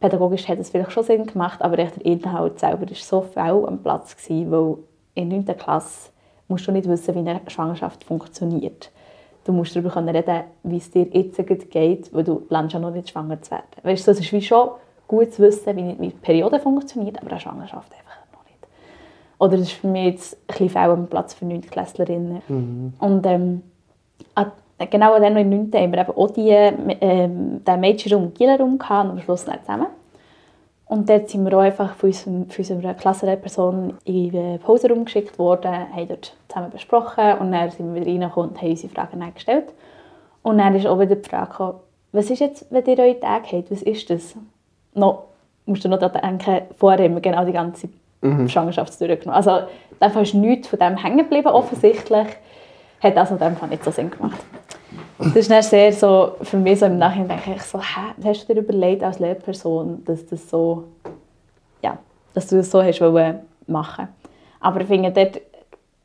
pädagogisch hat es vielleicht schon Sinn gemacht, aber der Inhalt selber war so viel am Platz, gewesen, weil in der 9. Klasse musst du nicht wissen, wie eine Schwangerschaft funktioniert. Du musst darüber reden, wie es dir jetzt geht, weil du lernst ja noch nicht schwanger zu werden. Weißt du, es ist wie schon gut zu wissen, wie, wie die Periode funktioniert, aber eine Schwangerschaft einfach noch nicht. Oder das ist für mich jetzt ein bisschen fehl am Platz für 9. Klässlerinnen. Mhm. Und ähm, genau dann noch in 9. haben wir eben auch die, ähm, den Mädchenraum und Gillenraum und am Schluss zusammen. Und dort sind wir auch einfach von, unserem, von unserer Klassenlehrperson in den Pauseraum geschickt worden, haben dort zusammen besprochen und dann sind wir wieder reingekommen und haben unsere Fragen gestellt. Und dann ist auch wieder die Frage gekommen, was ist jetzt, wenn ihr eure Tage habt, was ist das? No, musst du noch daran denken, vorher haben wir genau die ganze mhm. Schwangerschaft durchgenommen. Also in ist nichts von dem hängen geblieben, offensichtlich. Hat also in dem Fall nicht so Sinn gemacht. Das ist dann sehr so, für mich so im Nachhinein denke ich so, hä, hast du dir überlegt als Lehrperson, dass das so, ja, dass du das so hast wollen machen. Aber ich finde dort,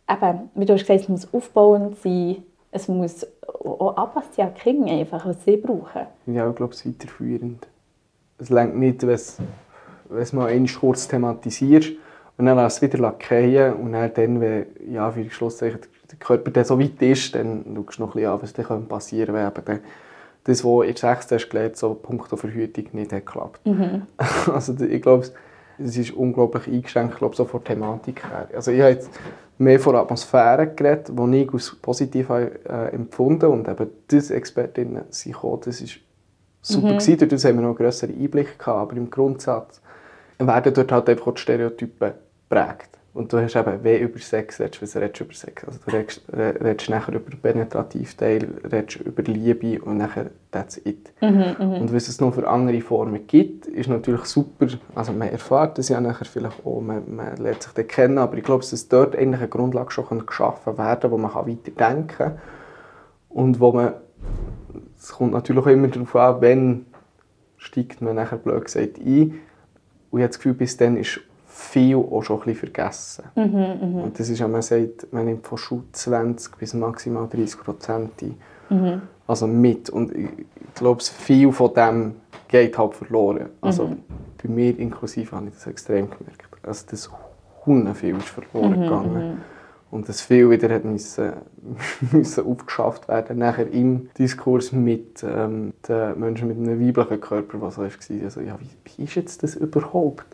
eben, wie du hast gesagt, es muss aufbauend sein, es muss auch anpassen an die Kinder einfach, was sie brauchen. Ja, ich glaube, es ist weiterführend. Es längt nicht, wenn es mal einmal kurz thematisierst und dann lässt es wieder fallen und dann, wenn, ja, für Schlusszeichen der Körper dann so weit ist, dann schaust du noch ein bisschen an, was dann passieren könnte, wenn eben das, was in der 6. hast gelernt, so punkto Verhütung nicht hat geklappt. Mhm. Also ich glaube, es ist unglaublich eingeschränkt, glaube so von der Thematik her. Also ich habe jetzt mehr von Atmosphäre geredet, die ich als positiv äh, empfunden und eben diese Expertinnen sind gekommen, das ist super mhm. gewesen, dadurch haben wir noch einen grösseren Einblick gehabt, aber im Grundsatz werden dort halt einfach die Stereotypen prägt. Und du hast eben, wenn über Sex redest, was redest du über Sex? Also du redest, redest nachher über den Penetrativteil, redest über Liebe und nachher that's it. Mhm, mh. Und was es noch für andere Formen gibt, ist natürlich super. Also man erfährt das ja nachher vielleicht auch, man, man lernt sich dann kennen, aber ich glaube, dass dort eigentlich eine Grundlage schon geschaffen werden kann, wo man weiter denken kann. Und wo man, es kommt natürlich auch immer darauf an, wenn steigt man nachher blöd gesagt ein. Und ich habe das Gefühl, bis dann ist viel auch schon ein bisschen vergessen. Mhm, mh. Und das ist ja, man sagt, man nimmt von Schul 20 bis maximal 30 Prozent mhm. Also mit. Und ich glaube, viel von dem geht halt verloren. Also mhm. bei mir inklusive habe ich das extrem gemerkt. Also das Hunden viel ist verloren mhm, gegangen. Mhm. Und das viel wieder hat müssen, müssen aufgeschafft werden, nachher im Diskurs mit ähm, den Menschen mit einem weiblichen Körper, was war. Also, ja, wie, wie ist jetzt das überhaupt?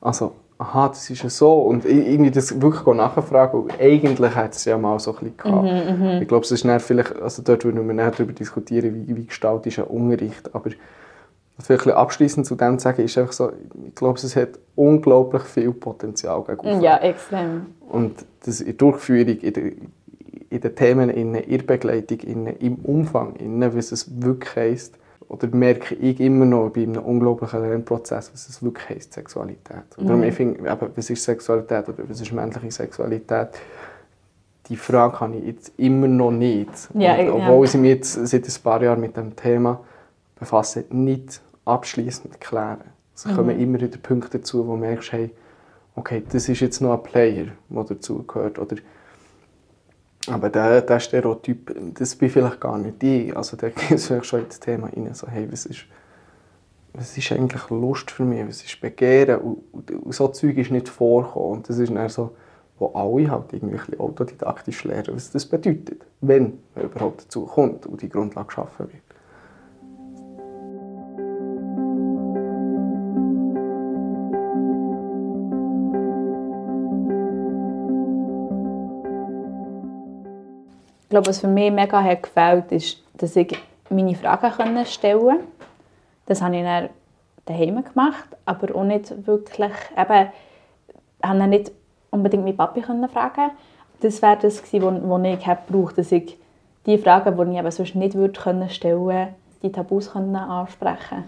Also, aha, das ist ja so. Und irgendwie das wirklich nachfragen, eigentlich hat es ja mal so ein bisschen gehabt. Mhm, mhm. ich glaube, es ist vielleicht, also dort würden wir nicht darüber diskutieren, wie, wie gestaltet ist ein Unterricht, aber vielleicht abschließend zu dem zu sagen, ist einfach so, ich glaube, es hat unglaublich viel Potenzial gegen Ja, extrem. Und das in der Durchführung, in, der, in den Themen, in der Begleitung, in, im Umfang, in, was es wirklich heisst, oder merke ich immer noch bei einem unglaublichen Lernprozess, was es wirklich heisst, Sexualität. Und darum, mhm. ich finde, was ist Sexualität oder was ist männliche Sexualität? Die Frage habe ich jetzt immer noch nicht. Ja, Und, obwohl ja. ich mich jetzt seit ein paar Jahren mit dem Thema befasse, nicht abschließend klären. Es mhm. kommen immer wieder Punkte dazu, wo du merkst, hey, okay, das ist jetzt noch ein Player, der dazugehört. Oder aber der, der Stereotyp, das bin vielleicht gar nicht ich. Also da geht schon ins Thema rein, so, hey, was ist, was ist eigentlich Lust für mich, was ist Begehren und, und, und so Zeug ist nicht vorgekommen. Und das ist dann so, wo alle halt irgendwie autodidaktisch lernen, was das bedeutet, wenn man überhaupt dazu kommt und die Grundlage geschaffen wird. Glaube, was für mich mega hat gefällt, ist, dass ich meine Fragen stellen konnte. Das habe ich dann daheim gemacht, aber auch nicht wirklich, eben, habe nicht unbedingt meinen Papi fragen Das wäre das gewesen, was ich gebraucht dass ich die Fragen, die ich eben sonst nicht würde können stellen die Tabus können ansprechen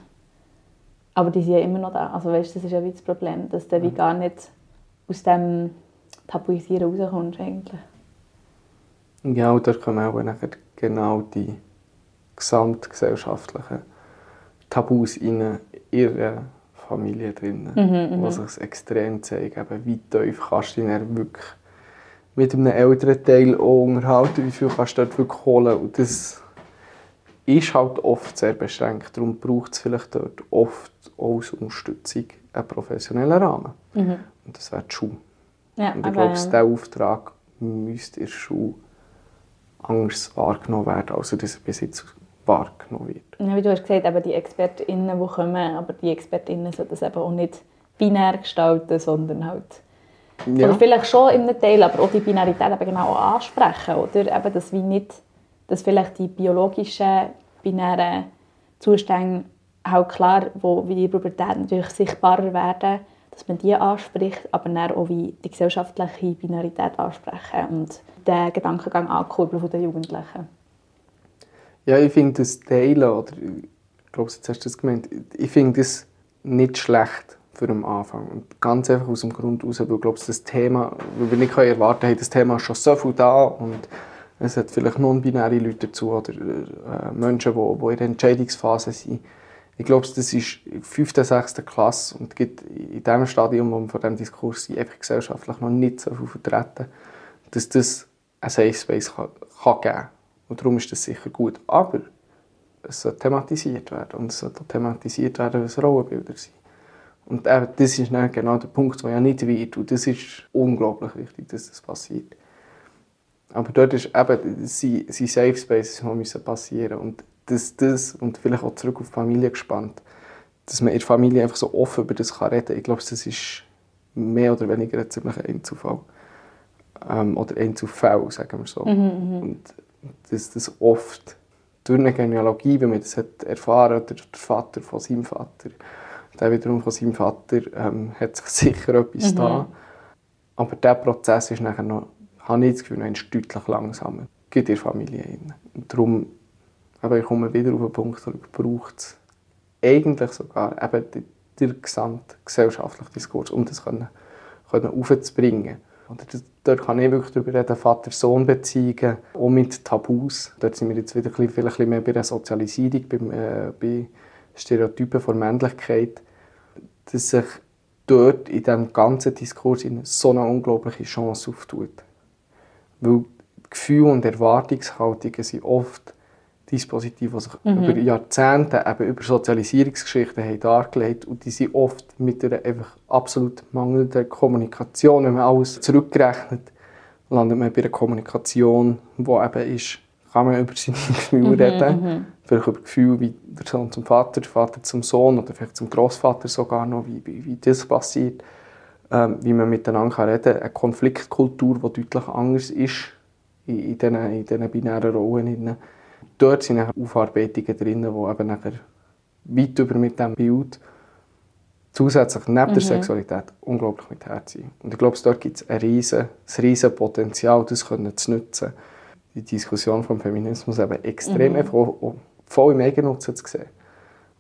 Aber die sind ja immer noch da. Also weißt, das ist ja wie das Problem, dass du wie gar nicht aus dem Tabuisieren rauskommst eigentlich. Ja, und da kommen auch nachher genau die gesamtgesellschaftlichen Tabus in ihrer Familie drin, mhm, die sich extrem zeigen. Eben, wie tief kannst du dich wirklich mit einem älteren Teil auch unterhalten, wie viel kannst du dort wirklich holen. Und das ist halt oft sehr beschränkt. Darum braucht es vielleicht dort oft auch als Unterstützung einen professionellen Rahmen. Mhm. Und das wäre die Schule. Ja, und ich glaube, ja. diesen Auftrag müsste in der Schule anders wahrgenommen werden, als das bis jetzt wahrgenommen wird. Ja, wie du hast gesagt, eben die ExpertInnen, die kommen, aber die ExpertInnen sollten das eben auch nicht binär gestalten, sondern halt ja. oder vielleicht schon in einem Teil, aber auch die Binarität eben genau ansprechen, oder? Eben, dass, wie nicht, dass vielleicht die biologischen, binären Zustände auch klar, wo wie die Pubertät natürlich sichtbarer werden, dass man die anspricht, aber dann auch wie die gesellschaftliche Binarität ansprechen und den Gedankengang ankurbeln von den Jugendlichen. Ja, ich finde das Teilen, oder ich glaube, jetzt hast du das gemeint, ich finde das nicht schlecht für den Anfang. Und ganz einfach aus dem Grund heraus, weil ich glaube, das Thema, weil wir nicht erwarten können, das Thema ist schon so viel da und es hat vielleicht non-binäre Leute dazu oder äh, Menschen, die, in der Entscheidungsphase sind ich glaube, das ist 5., 6. Klasse und gibt in dem Stadium, wo wir von diesem Diskurs sind, gesellschaftlich noch nicht so viel vertreten, dass das ein Safe Space kann, kann geben kann. Und darum ist das sicher gut. Aber es soll thematisiert werden und es soll thematisiert werden, was Rollenbilder sind. Und eben, das ist dann genau der Punkt, der ja nicht wird. Und das ist unglaublich wichtig, dass das passiert. Aber dort ist eben, sie, Safe Spaces, die passieren müssen dass das, und vielleicht auch zurück auf die Familie gespannt, dass man in der Familie einfach so offen über das kann reden kann. Ich glaube, das ist mehr oder weniger ein ziemlicher Einzufall. Ähm, oder Einzufall, sagen wir so. Mhm, mhm, und dass das oft durch eine Genealogie, wenn man das hat erfahren hat, der Vater von seinem Vater, der wiederum von seinem Vater, ähm, hat sich sicher etwas mhm. da. Aber dieser Prozess ist nachher noch, habe ich das Gefühl, noch deutlich langsamer. Geht in der Familie rein. Und darum aber ich komme wieder auf den Punkt zurück, braucht es eigentlich sogar eben den, den gesamtgesellschaftlichen Diskurs, um das können, können aufzubringen. Das, dort kann ich wirklich darüber reden, Vater-Sohn-Beziehungen, auch mit Tabus. Dort sind wir jetzt wieder vielleicht ein bisschen mehr bei der Sozialisierung, beim, äh, bei Stereotypen von Männlichkeit, dass sich dort in diesem ganzen Diskurs so eine unglaubliche Chance auftut. Weil Gefühle und Erwartungshaltungen sind oft Dispositive, die sich mhm. über Jahrzehnte eben über Sozialisierungsgeschichten haben dargelegt und die sind oft mit einer einfach absolut mangelnden Kommunikation, wenn man alles zurückrechnet, landet man bei einer Kommunikation, die eben ist, kann man über seine Gefühle mhm, reden, mhm. vielleicht über Gefühle wie der Sohn zum Vater, der Vater zum Sohn oder vielleicht zum Großvater sogar noch, wie, wie, wie das passiert, ähm, wie man miteinander reden kann. Eine Konfliktkultur, die deutlich anders ist in, in diesen, in diesen binären Rollen dort sind nachher Aufarbeitungen drin, die eben nachher weit über mit diesem Bild zusätzlich neben mhm. der Sexualität unglaublich mit herziehen. Und ich glaube, dort gibt es ein riesen, ein riesen Potenzial, das können zu nutzen. Die Diskussion vom Feminismus eben extrem mhm. einfach voll im Eigennutzen zu sehen.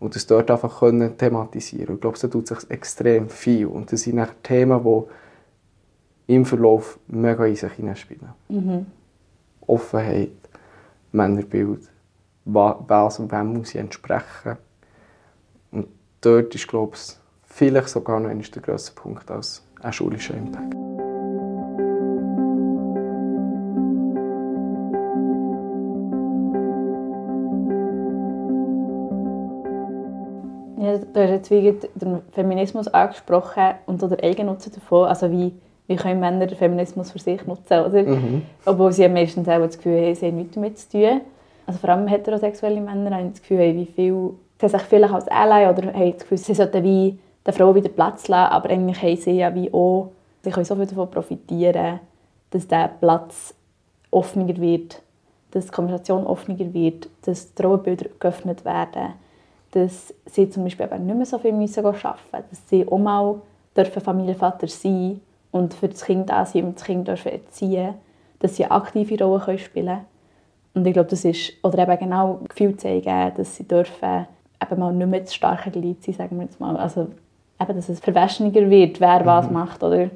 Und das dort einfach können thematisieren. Ich glaube, da tut sich extrem viel. Und das sind Themen, die im Verlauf mega in sich hineinspielen. Mhm. Offenheit, Männerbild, was und wem muss ich entsprechen. Und dort ist, glaube ich, vielleicht sogar noch der grösste Punkt als ein schulischer Impact. Ja, du hast jetzt wie den Feminismus angesprochen und so der Eigennutzen davon. Also wie, wie können Männer den Feminismus für sich nutzen, oder? Mhm. Obwohl sie meistens auch das Gefühl haben, sie haben nichts damit zu tun. Also vor allem heterosexuelle Männer haben das Gefühl, wie viel sie sich vielleicht als Ally oder haben das Gefühl, sie sollten wie der Frau wieder Platz lassen, aber eigentlich haben sie ja wie auch, sie können so viel davon profitieren, dass der Platz offener wird, dass die Kommunikation offener wird, dass die Rollenbilder geöffnet werden, dass sie zum Beispiel eben nicht mehr so viel müssen arbeiten müssen, dass sie auch mal dürfen Familienvater sein und für das Kind da sein und das Kind dürfen erziehen, dass sie eine aktive Rolle können spielen können. Und ich glaube, das ist, oder eben genau Gefühl zeigen, dass sie dürfen eben mal nicht mehr das starke Glied sein, sagen wir jetzt mal. Also eben, dass es verwäschender wird, wer mhm. was macht. Oder?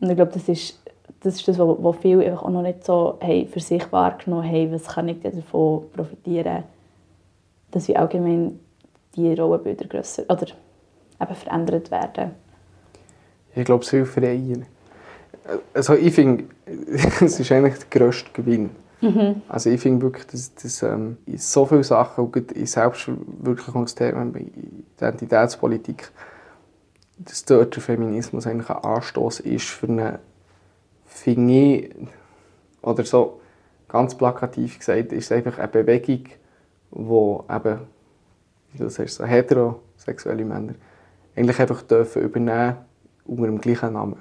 Und ich glaube, das ist das, ist das was, was viele auch noch nicht so hey, für sich wahrgenommen haben, was kann ich davon profitieren, dass wir allgemein die Rollenbilder grösser oder eben verändert werden. Ich glaube, es hilft freier. Also ich finde, es ist eigentlich der grösste Gewinn. Mhm. Also ich finde wirklich, dass, dass ähm, in so vielen Sachen, auch in Selbstverwirklichungsthemen, Identitätspolitik, dass dort der Feminismus eigentlich ein Anstoß ist für eine, finde ich, oder so ganz plakativ gesagt, ist es einfach eine Bewegung, wo eben, wie du sagst, so heterosexuelle Männer eigentlich einfach dürfen übernehmen unter dem gleichen Namen.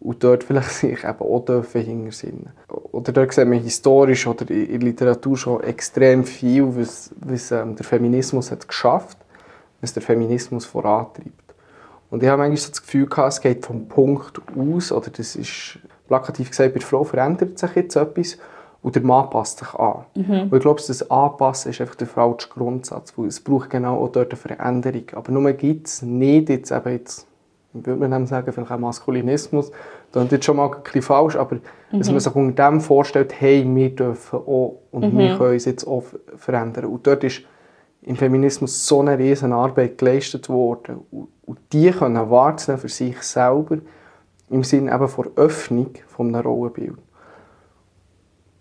Und dort vielleicht sich eben auch dürfen hintersinnen. Oder dort sehen wir historisch oder in der Literatur schon extrem viel, was, was ähm, der Feminismus hat geschafft, was der Feminismus vorantreibt. Und ich habe manchmal so das Gefühl gehabt, es geht vom Punkt aus, oder das ist plakativ gesagt, bei der Frau verändert sich jetzt etwas und der Mann passt sich an. Mhm. Und ich glaube, das Anpassen ist einfach der falsche Grundsatz, weil es braucht genau auch dort eine Veränderung. Aber nur gibt es nicht jetzt eben jetzt, würde man sagen, vielleicht auch Maskulinismus, das ist schon mal ein bisschen falsch, aber mhm. dass man sich unter dem vorstellt, hey, wir dürfen auch und mhm. wir können uns jetzt auch verändern. Und dort ist im Feminismus so eine riesen Arbeit geleistet worden und die können wahrzunehmen für sich selber im Sinne eben von Öffnung von einem Rollenbild.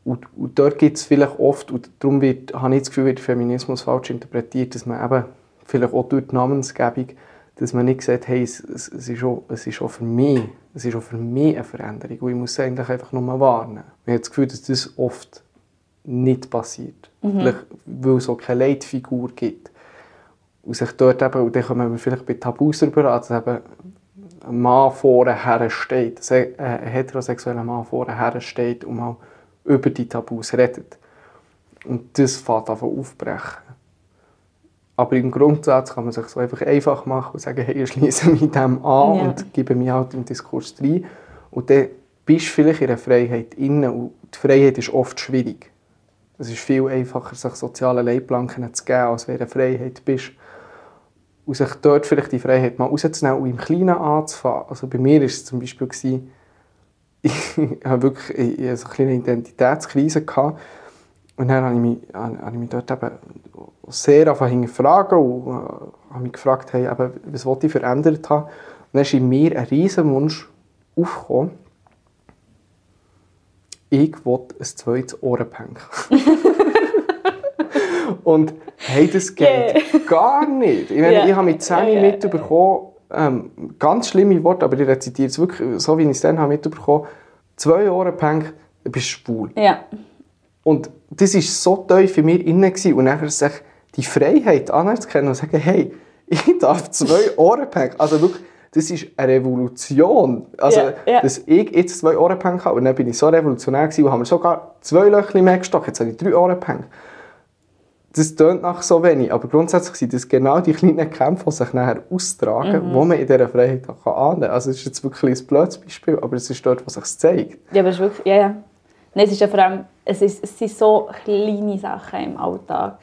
Und, und dort gibt es vielleicht oft, und darum wird, habe ich das Gefühl, wird Feminismus falsch interpretiert, dass man eben vielleicht auch durch die Namensgebung, dass man nicht sagt, hey, es, es, es, ist auch, es ist auch für mich, es ist auch für mich eine Veränderung und ich muss es eigentlich einfach nur warnen. Ich habe das Gefühl, dass das oft nicht passiert. Mhm. Vielleicht, weil es auch keine Leitfigur gibt. Und sich dort eben, und dann kommen wir vielleicht bei Tabus rüber, dass eben ein Mann vorne hersteht, ein heterosexueller Mann vorne hersteht und mal über die Tabus redet. Und das fängt einfach aufbrechen. Aber im Grundsatz kann man sich so einfach einfach machen und sagen, hey, ich schließe mich dem an ja. und gebe mich halt im Diskurs rein. Und dann bist du vielleicht in der Freiheit inne und die Freiheit ist oft schwierig. Es ist viel einfacher, sich soziale Leitplanken zu geben, als wenn du in Freiheit bist. Und sich dort vielleicht die Freiheit mal rauszunehmen und im Kleinen anzufangen. Also bei mir war es zum Beispiel, gewesen, ich hatte wirklich eine kleine Identitätskrise. Gehabt. Und dann habe ich mich, habe ich mich dort eben sehr hinterfragen und äh, habe mich gefragt, hey, eben, was wollte ich verändert haben. Und dann ist in mir ein riesen Wunsch aufgekommen, ich will ein zweites Ohrenpänk. und hey, das geht yeah. gar nicht. Ich, meine, yeah. ich habe mit 10 yeah, mitbekommen, ähm, ganz schlimme Worte, aber ich rezitiere es wirklich so, wie ich es dann habe mitbekommen zwei Ohrenpänke, du bist schwul. Ja. Und das war so tief in mir innen. Und dann sich die Freiheit anzuerkennen und zu sagen, hey, ich darf zwei Ohrenpänke, also wirklich, das ist eine Revolution. Also, yeah, yeah. dass ich jetzt zwei Ohrenpänke habe und dann bin ich so revolutionär gewesen und habe mir sogar zwei Löcher mehr gestockt. Jetzt habe ich drei Ohrenpänke. das tönt nach so wenig, aber grundsätzlich sind das genau die kleinen Kämpfe, die sich nachher austragen, mhm. wo man in dieser Freiheit auch ahnen kann. Also es ist jetzt wirklich ein blödes Beispiel, aber es ist dort, wo sich zeigt. Ja, aber es ist wirklich, ja, ja. Nein, es ist ja vor allem, es, ist, es sind so kleine Sachen im Alltag.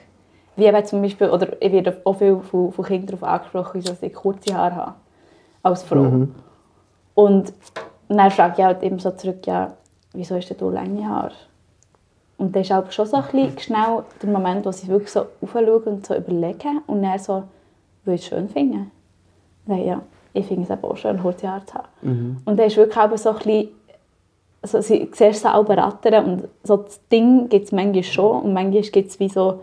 Wie eben zum Beispiel, oder ich werde auch viel von, von Kindern darauf angesprochen, dass ich kurze Haare habe, als Frau. Mhm. Und dann frage ich halt immer so zurück, ja, wieso hast du lange Haare? Und dann ist auch schon so ein bisschen schnell der Moment, wo sie wirklich so aufschauen und so überlegen und dann so, will ich es schön finden? Dann, ja, ich finde es auch schön, kurze Haare zu haben. Mhm. Und dann ist wirklich auch so ein bisschen, also sie siehst so auch rattern und so das Ding gibt es manchmal schon und manchmal gibt es wie so,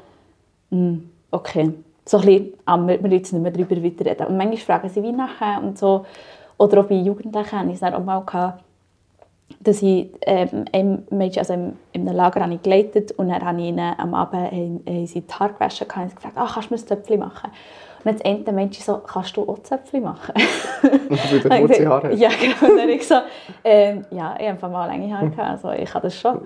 mh, hm, okay, so ein bisschen, ah, wir, jetzt nicht mehr darüber weiterreden. Und manchmal fragen sie wie nachher und so, oder auch bei Jugendlichen habe ich es auch mal gehabt, dass ich ähm, ein Mädchen, also im, in einem Lager habe ich geleitet und dann habe ich ihnen am Abend haben sie die Haare gewaschen und sie gefragt, ach, kannst du mir ein Zöpfchen machen? Und dann das eine Mädchen so, kannst du auch Zöpfchen machen? Und du kurze Haare Ja, genau. Und dann habe ich so, ähm, ja, ich habe mal lange Haare gehabt, also ich kann das schon.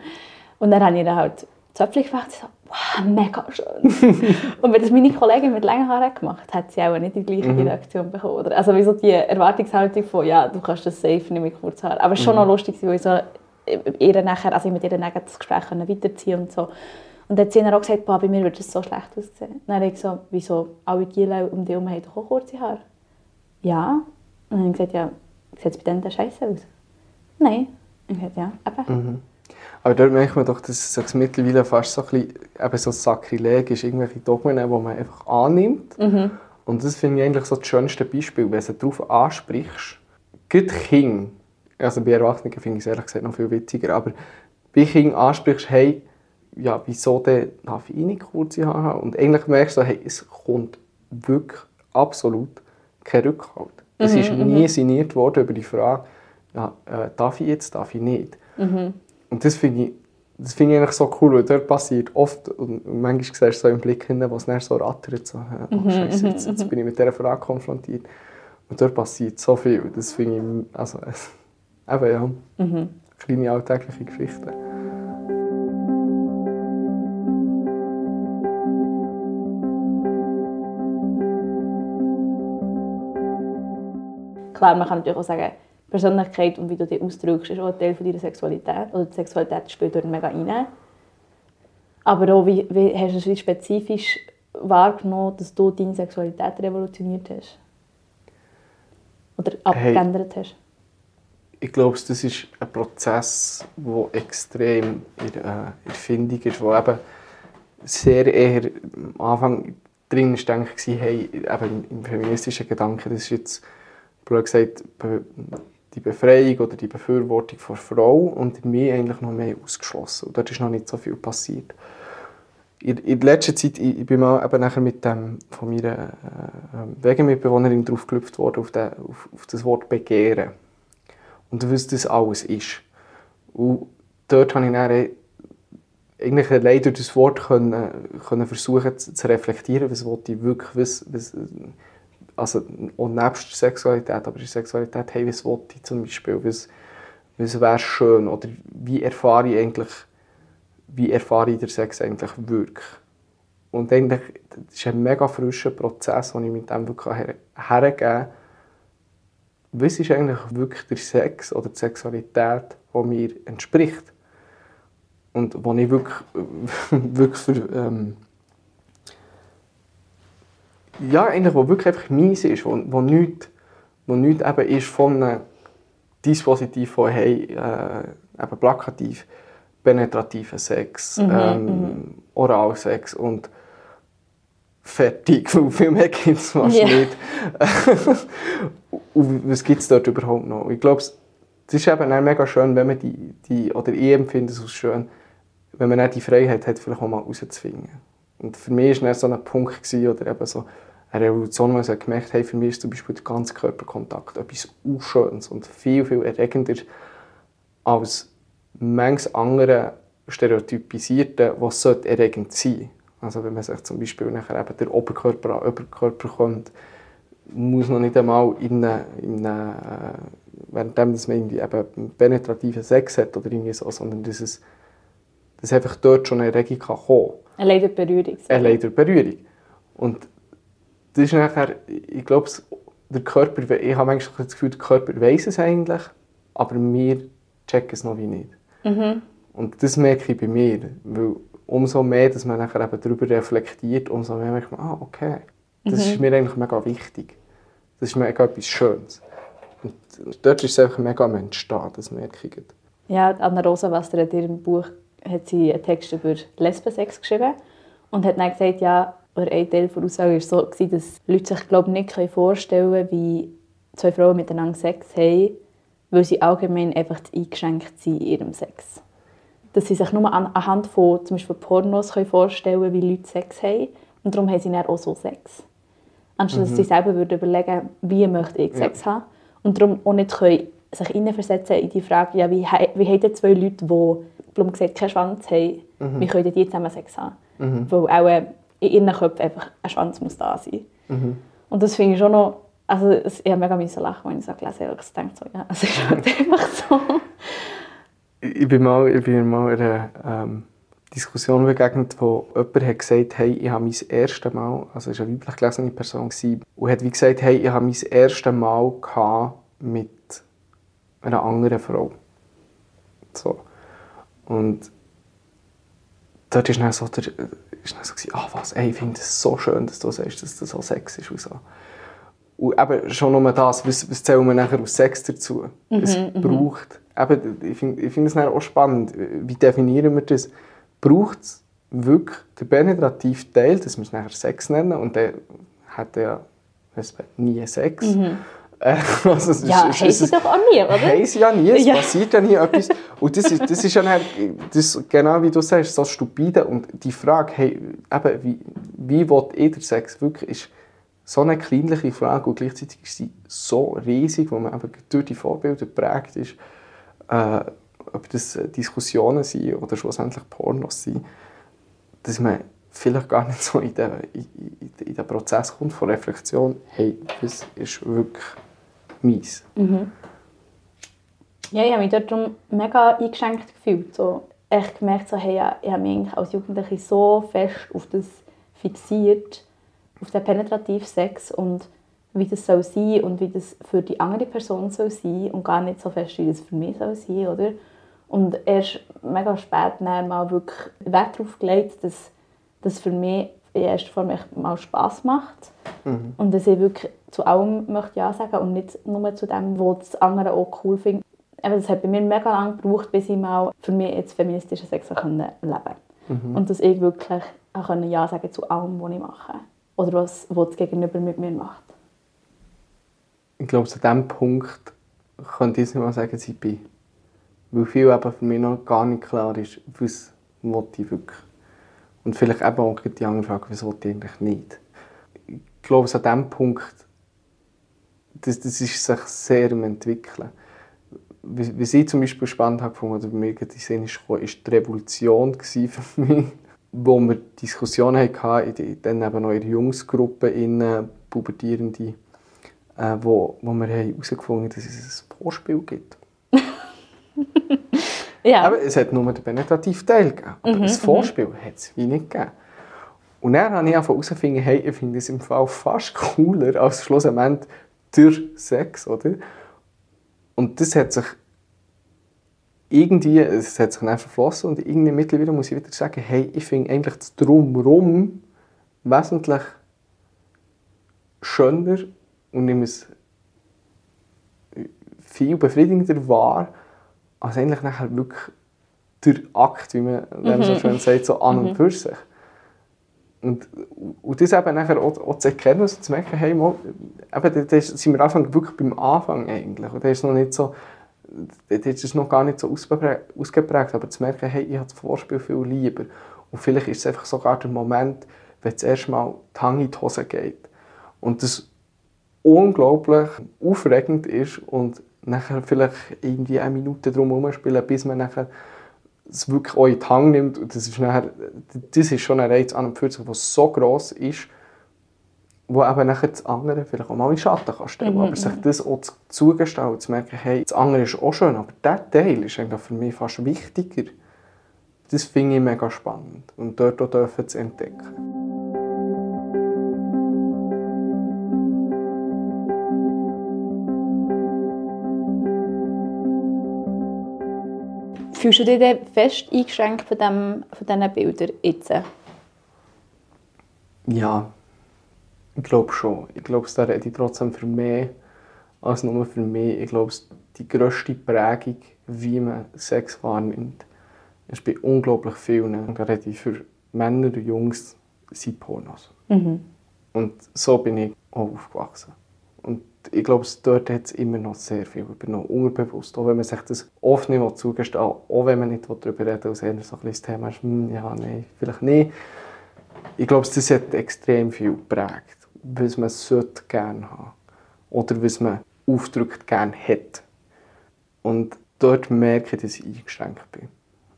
Und dann habe ich dann halt Zöpfchen gemacht. So, wow, mega schön. und wenn das meine Kollegin mit langen Haaren gemacht hat, hat sie auch nicht die gleiche mhm. Reaktion bekommen. Oder? Also wieso die Erwartungshaltung von, ja, du kannst das safe nicht mit kurz Haaren. Aber es war schon mhm. noch lustig, weil ich so ihr nachher, also mit ihr nachher das Gespräch weiterziehen und so. Und dann hat sie dann auch gesagt, bei mir würde es so schlecht aussehen. Dann habe ich gesagt, wieso, alle Giele um dich herum haben doch auch kurze Haare. Ja. Und dann habe ich gesagt, ja, sieht es bei denen scheiße aus? Nein. Und ich gesagt, ja, eben. Mhm. Aber dort merkt man doch, dass es mittlerweile fast so ein bisschen eben so Sakrileg ist, irgendwelche Dogmen, die man einfach annimmt. Mhm. Und das finde ich eigentlich so das schönste Beispiel, wenn du darauf ansprichst. Gerade Kinder, also bei Erwachsenen finde ich es ehrlich gesagt noch viel witziger, aber bei Kindern ansprichst, hey, ja, wieso denn darf ich nicht kurze Haare haben? Und eigentlich merkst du, hey, es kommt wirklich absolut kein Rückhalt. Es mhm, ist nie mhm. sinniert worden über die Frage, ja, äh, darf ich jetzt, darf ich nicht. Mhm. Und das finde ich, das find ich eigentlich so cool, weil dort passiert oft, und manchmal siehst du so im Blick hin, was dann so rattert, so, oh, mhm, Scheiße, mhm, jetzt, jetzt mhm. bin ich mit dieser Frage konfrontiert. Und dort passiert so viel. Das finde ich, also, eben ja, mhm. kleine alltägliche Geschichten. Klar, man kann natürlich auch sagen, Persönlichkeit und wie du dich ausdrückst, ist auch ein Teil von deiner Sexualität. Oder die Sexualität spielt dort mega rein. Aber auch, wie, wie hast du es spezifisch wahrgenommen, dass du deine Sexualität revolutioniert hast? Oder abgeändert hey, hast? Ich glaube, das ist ein Prozess, der extrem in der Erfindung ist, wo eben sehr eher am Anfang drin ist, denke ich, hey, eben im feministischen Gedanken, das ist jetzt, blöd gesagt, die Befreiung oder die Befürwortung von Frau und mir eigentlich noch mehr ausgeschlossen. Und dort ist noch nicht so viel passiert. In, in letzter Zeit, ich, ich bin mal eben nachher mit dem, von meiner äh, Wegemitbewohnerin drauf gelüpft worden, auf, den, auf, auf, das Wort Begehren. Und was das alles ist. Und dort habe ich dann eigentlich allein durch das Wort können, können versuchen zu, zu reflektieren, was ich wirklich, was, was, also auch nebst der Sexualität, aber die Sexualität, hey, was will ich zum Beispiel, was, was wäre schön oder wie erfahre ich eigentlich, wie erfahre ich den Sex eigentlich wirklich. Und eigentlich, das ist ein mega frischer Prozess, den ich mit dem wirklich hergeben kann. Was ist eigentlich wirklich der Sex oder die Sexualität, die mir entspricht? Und wo ich wirklich, wirklich für, ähm, ja, eigentlich, wo wirklich einfach meins ist, wo, wo nichts, wo nichts eben ist von einem Dispositiv von, hey, äh, eben plakativ, penetrativen Sex, mhm, ähm, mhm. Oralsex und fertig, weil viel mehr gibt es fast yeah. nicht. und was gibt es dort überhaupt noch? Ich glaube, es ist eben mega schön, wenn man die, die oder ich empfinde es als schön, wenn man die Freiheit hat, vielleicht auch mal rauszufinden. Und für mich war das so ein Punkt, gewesen, oder eben so eine Revolution, wo ich gemerkt habe, für mich ist zum Beispiel der ganze Körperkontakt etwas Unschönes und viel, viel erregender als manches andere Stereotypisierte, was erregend sein. Also wenn man sich zum Beispiel nachher eben der Oberkörper an Oberkörper kommt, muss noch nicht einmal in eine, in eine, äh, währenddem dass man irgendwie eben penetrativen Sex hat oder irgendwie so, sondern dass, es, dass einfach dort schon eine Erregung kann kommen Eine Berührung. Eine Berührung. Und das ist nachher, ich glaube, der Körper, ich habe eigentlich das Gefühl, der Körper weiß es eigentlich, aber wir checken es noch wie nicht. Mhm. Und das merke ich bei mir, weil umso mehr, dass man nachher eben darüber reflektiert, umso mehr merkt man, ah, okay, das mhm. ist mir eigentlich mega wichtig. Das ist mega etwas Schönes. Und dort ist es einfach mega am Entstehen, das merke ich. Ja, Anna Rosenwasser hat in ihrem Buch hat sie einen Text über Lesbensex geschrieben und hat dann gesagt, ja, oder ein Teil der Aussage war so, dass Leute sich glaube nicht vorstellen können, wie zwei Frauen miteinander Sex haben, weil sie allgemein einfach eingeschränkt sind in ihrem Sex. Dass sie sich nur anhand von zum Beispiel Pornos können vorstellen können, wie Leute Sex haben. Und darum haben sie dann auch so Sex. Anstatt mhm. dass sie selber würden überlegen wie möchte ich Sex ja. haben. Und darum auch nicht können sich hineinversetzen in die Frage, ja, wie, wie haben zwei Leute, die plump gesagt keinen Schwanz haben, mhm. wie können die zusammen Sex haben? Mhm. Weil auch äh, in ihren Köpfen einfach ein Schwanz muss da sein. Mhm. Und das finde ich schon noch, also ich habe mega müssen lachen, als ich es gelesen habe. Ich dachte so, ja, es ist halt einfach so. Ich bin mal, ich bin mal in einer ähm, Diskussion begegnet, wo jemand hat gesagt hey, ich habe mein erstes Mal, also es war eine weiblich gelesene Person, gewesen, und hat wie gesagt, hey, ich habe mein erstes Mal mit einer anderen Frau. So. Und dort ist dann so der, ist dann so, ah was, ey, ich finde es so schön, dass du sagst, dass das so Sex ist und so. Und eben schon nur das, was, was zählen wir nachher aus Sex dazu? Mhm, es mhm. braucht, eben, ich finde ich find es auch spannend, wie definieren wir das? Braucht es wirklich den penetrativen Teil, dass wir es nachher Sex nennen und der hat ja nie Sex. Mhm. also es ja, ist, es, es, doch auch nie, oder? Sie ja nie, es ja. passiert ja nie etwas. Und das ist, das ist ja dann, das, genau wie du sagst, so stupide. Und die Frage, hey, eben, wie, wie will jeder Sex wirklich, ist so eine kleinliche Frage und gleichzeitig ist sie so riesig, wo man eben durch die Vorbilder geprägt ist, äh, ob das Diskussionen sind oder schlussendlich Pornos sind, dass man vielleicht gar nicht so in den, in, in den Prozess kommt von Reflexion, hey, das ist wirklich mies. Mhm. Ja, ich habe mich dort mega eingeschränkt gefühlt. So, echt gemerkt, so, hey, ich habe mich als Jugendliche so fest auf das fixiert, auf den penetrativen Sex und wie das soll sein und wie das für die andere Person soll sein und gar nicht so fest, wie das für mich soll sein, oder? Und erst mega spät mal wirklich Wert darauf gelegt, dass das für mich in erster Form mal Spass macht mhm. und dass ich wirklich zu allem möchte Ja sagen und nicht nur zu dem, was das andere auch cool findet. Aber das hat bei mir mega lange gebraucht, bis ich mal für mich jetzt feministischen Sex leben konnte. Mhm. Und dass ich wirklich auch Ja sagen zu allem, was ich mache. Oder was, was das Gegenüber mit mir macht. Ich glaube, zu diesem Punkt könnte ich nicht mal sagen, dass ich bin. Weil viel eben für mich noch gar nicht klar ist, was ich wirklich. Und vielleicht eben auch die andere Frage, was ich eigentlich nicht. Ich glaube, an diesem Punkt das, das ist sich sehr im Entwickeln. Wie, wie ich zum Beispiel spannend gefunden, oder bei mir in Sinn ist ist die Revolution für mich, wo wir Diskussionen hatten, in, dann eben noch in der Jungsgruppe, in Pubertierende, äh, wo, wo wir herausgefunden haben, dass es ein Vorspiel gibt. ja. Aber es hat nur den penetrativen Teil gegeben, aber mhm, das mhm. Vorspiel hat es wie nicht gegeben. Und dann habe ich herausgefunden, hey, ich finde es im Fall fast cooler, als schlussendlich durch Sex, oder? Und das hat sich irgendwie, es hat sich dann verflossen und irgendwie mittlerweile muss ich wieder sagen, hey, ich finde eigentlich das Drumherum wesentlich schöner und nehme es viel befriedigender wahr, als eigentlich nachher wirklich der Akt, wie man mhm. so schön sagt, so an und mhm. für sich. Und, und das eben nachher auch, auch zu erkennen und zu merken, hey, mal, eben, da sind wir Anfang wirklich beim Anfang eigentlich. Und da ist noch nicht so, das ist noch gar nicht so ausgeprägt, aber zu merken, hey, ich habe das Vorspiel viel lieber. Und vielleicht ist es einfach sogar der Moment, wenn es erstmal die Hand in die Hose geht. Und das unglaublich aufregend ist und nachher vielleicht irgendwie eine Minute drum spielen, bis man nachher es wirklich auch in die Hand nimmt. Und das ist, nachher, das ist schon ein Reiz an und für sich, der so gross ist, wo eben nachher das andere vielleicht auch mal in Schatten kann stellen mhm. Aber sich mhm. das auch zugestehen zu merken, hey, das andere ist auch schön, aber dieser Teil ist eigentlich für mich fast wichtiger, das finde ich mega spannend. Und dort auch dürfen zu entdecken. Fühlst du dich denn fest eingeschränkt von, dem, von diesen Bildern jetzt? Ja, ich glaube schon. Ich glaube, da rede ich trotzdem für mehr als nur für mich. Ich glaube, die grösste Prägung, wie man Sex wahrnimmt, ist bei unglaublich vielen, da rede ich für Männer und Jungs, sind Pornos. Mhm. Und so bin ich auch aufgewachsen. Ich glaube, dort hat es immer noch sehr viel übernommen, unbewusst. Auch wenn man sich das oft nicht zugesteht, auch wenn man nicht darüber reden will, als eher so ein das Thema ist, hm, ja, nein, vielleicht nicht. Ich glaube, das hat extrem viel geprägt, was man sollte gerne haben oder was man aufdrückt gerne hat. Und dort merke ich, dass ich eingeschränkt bin.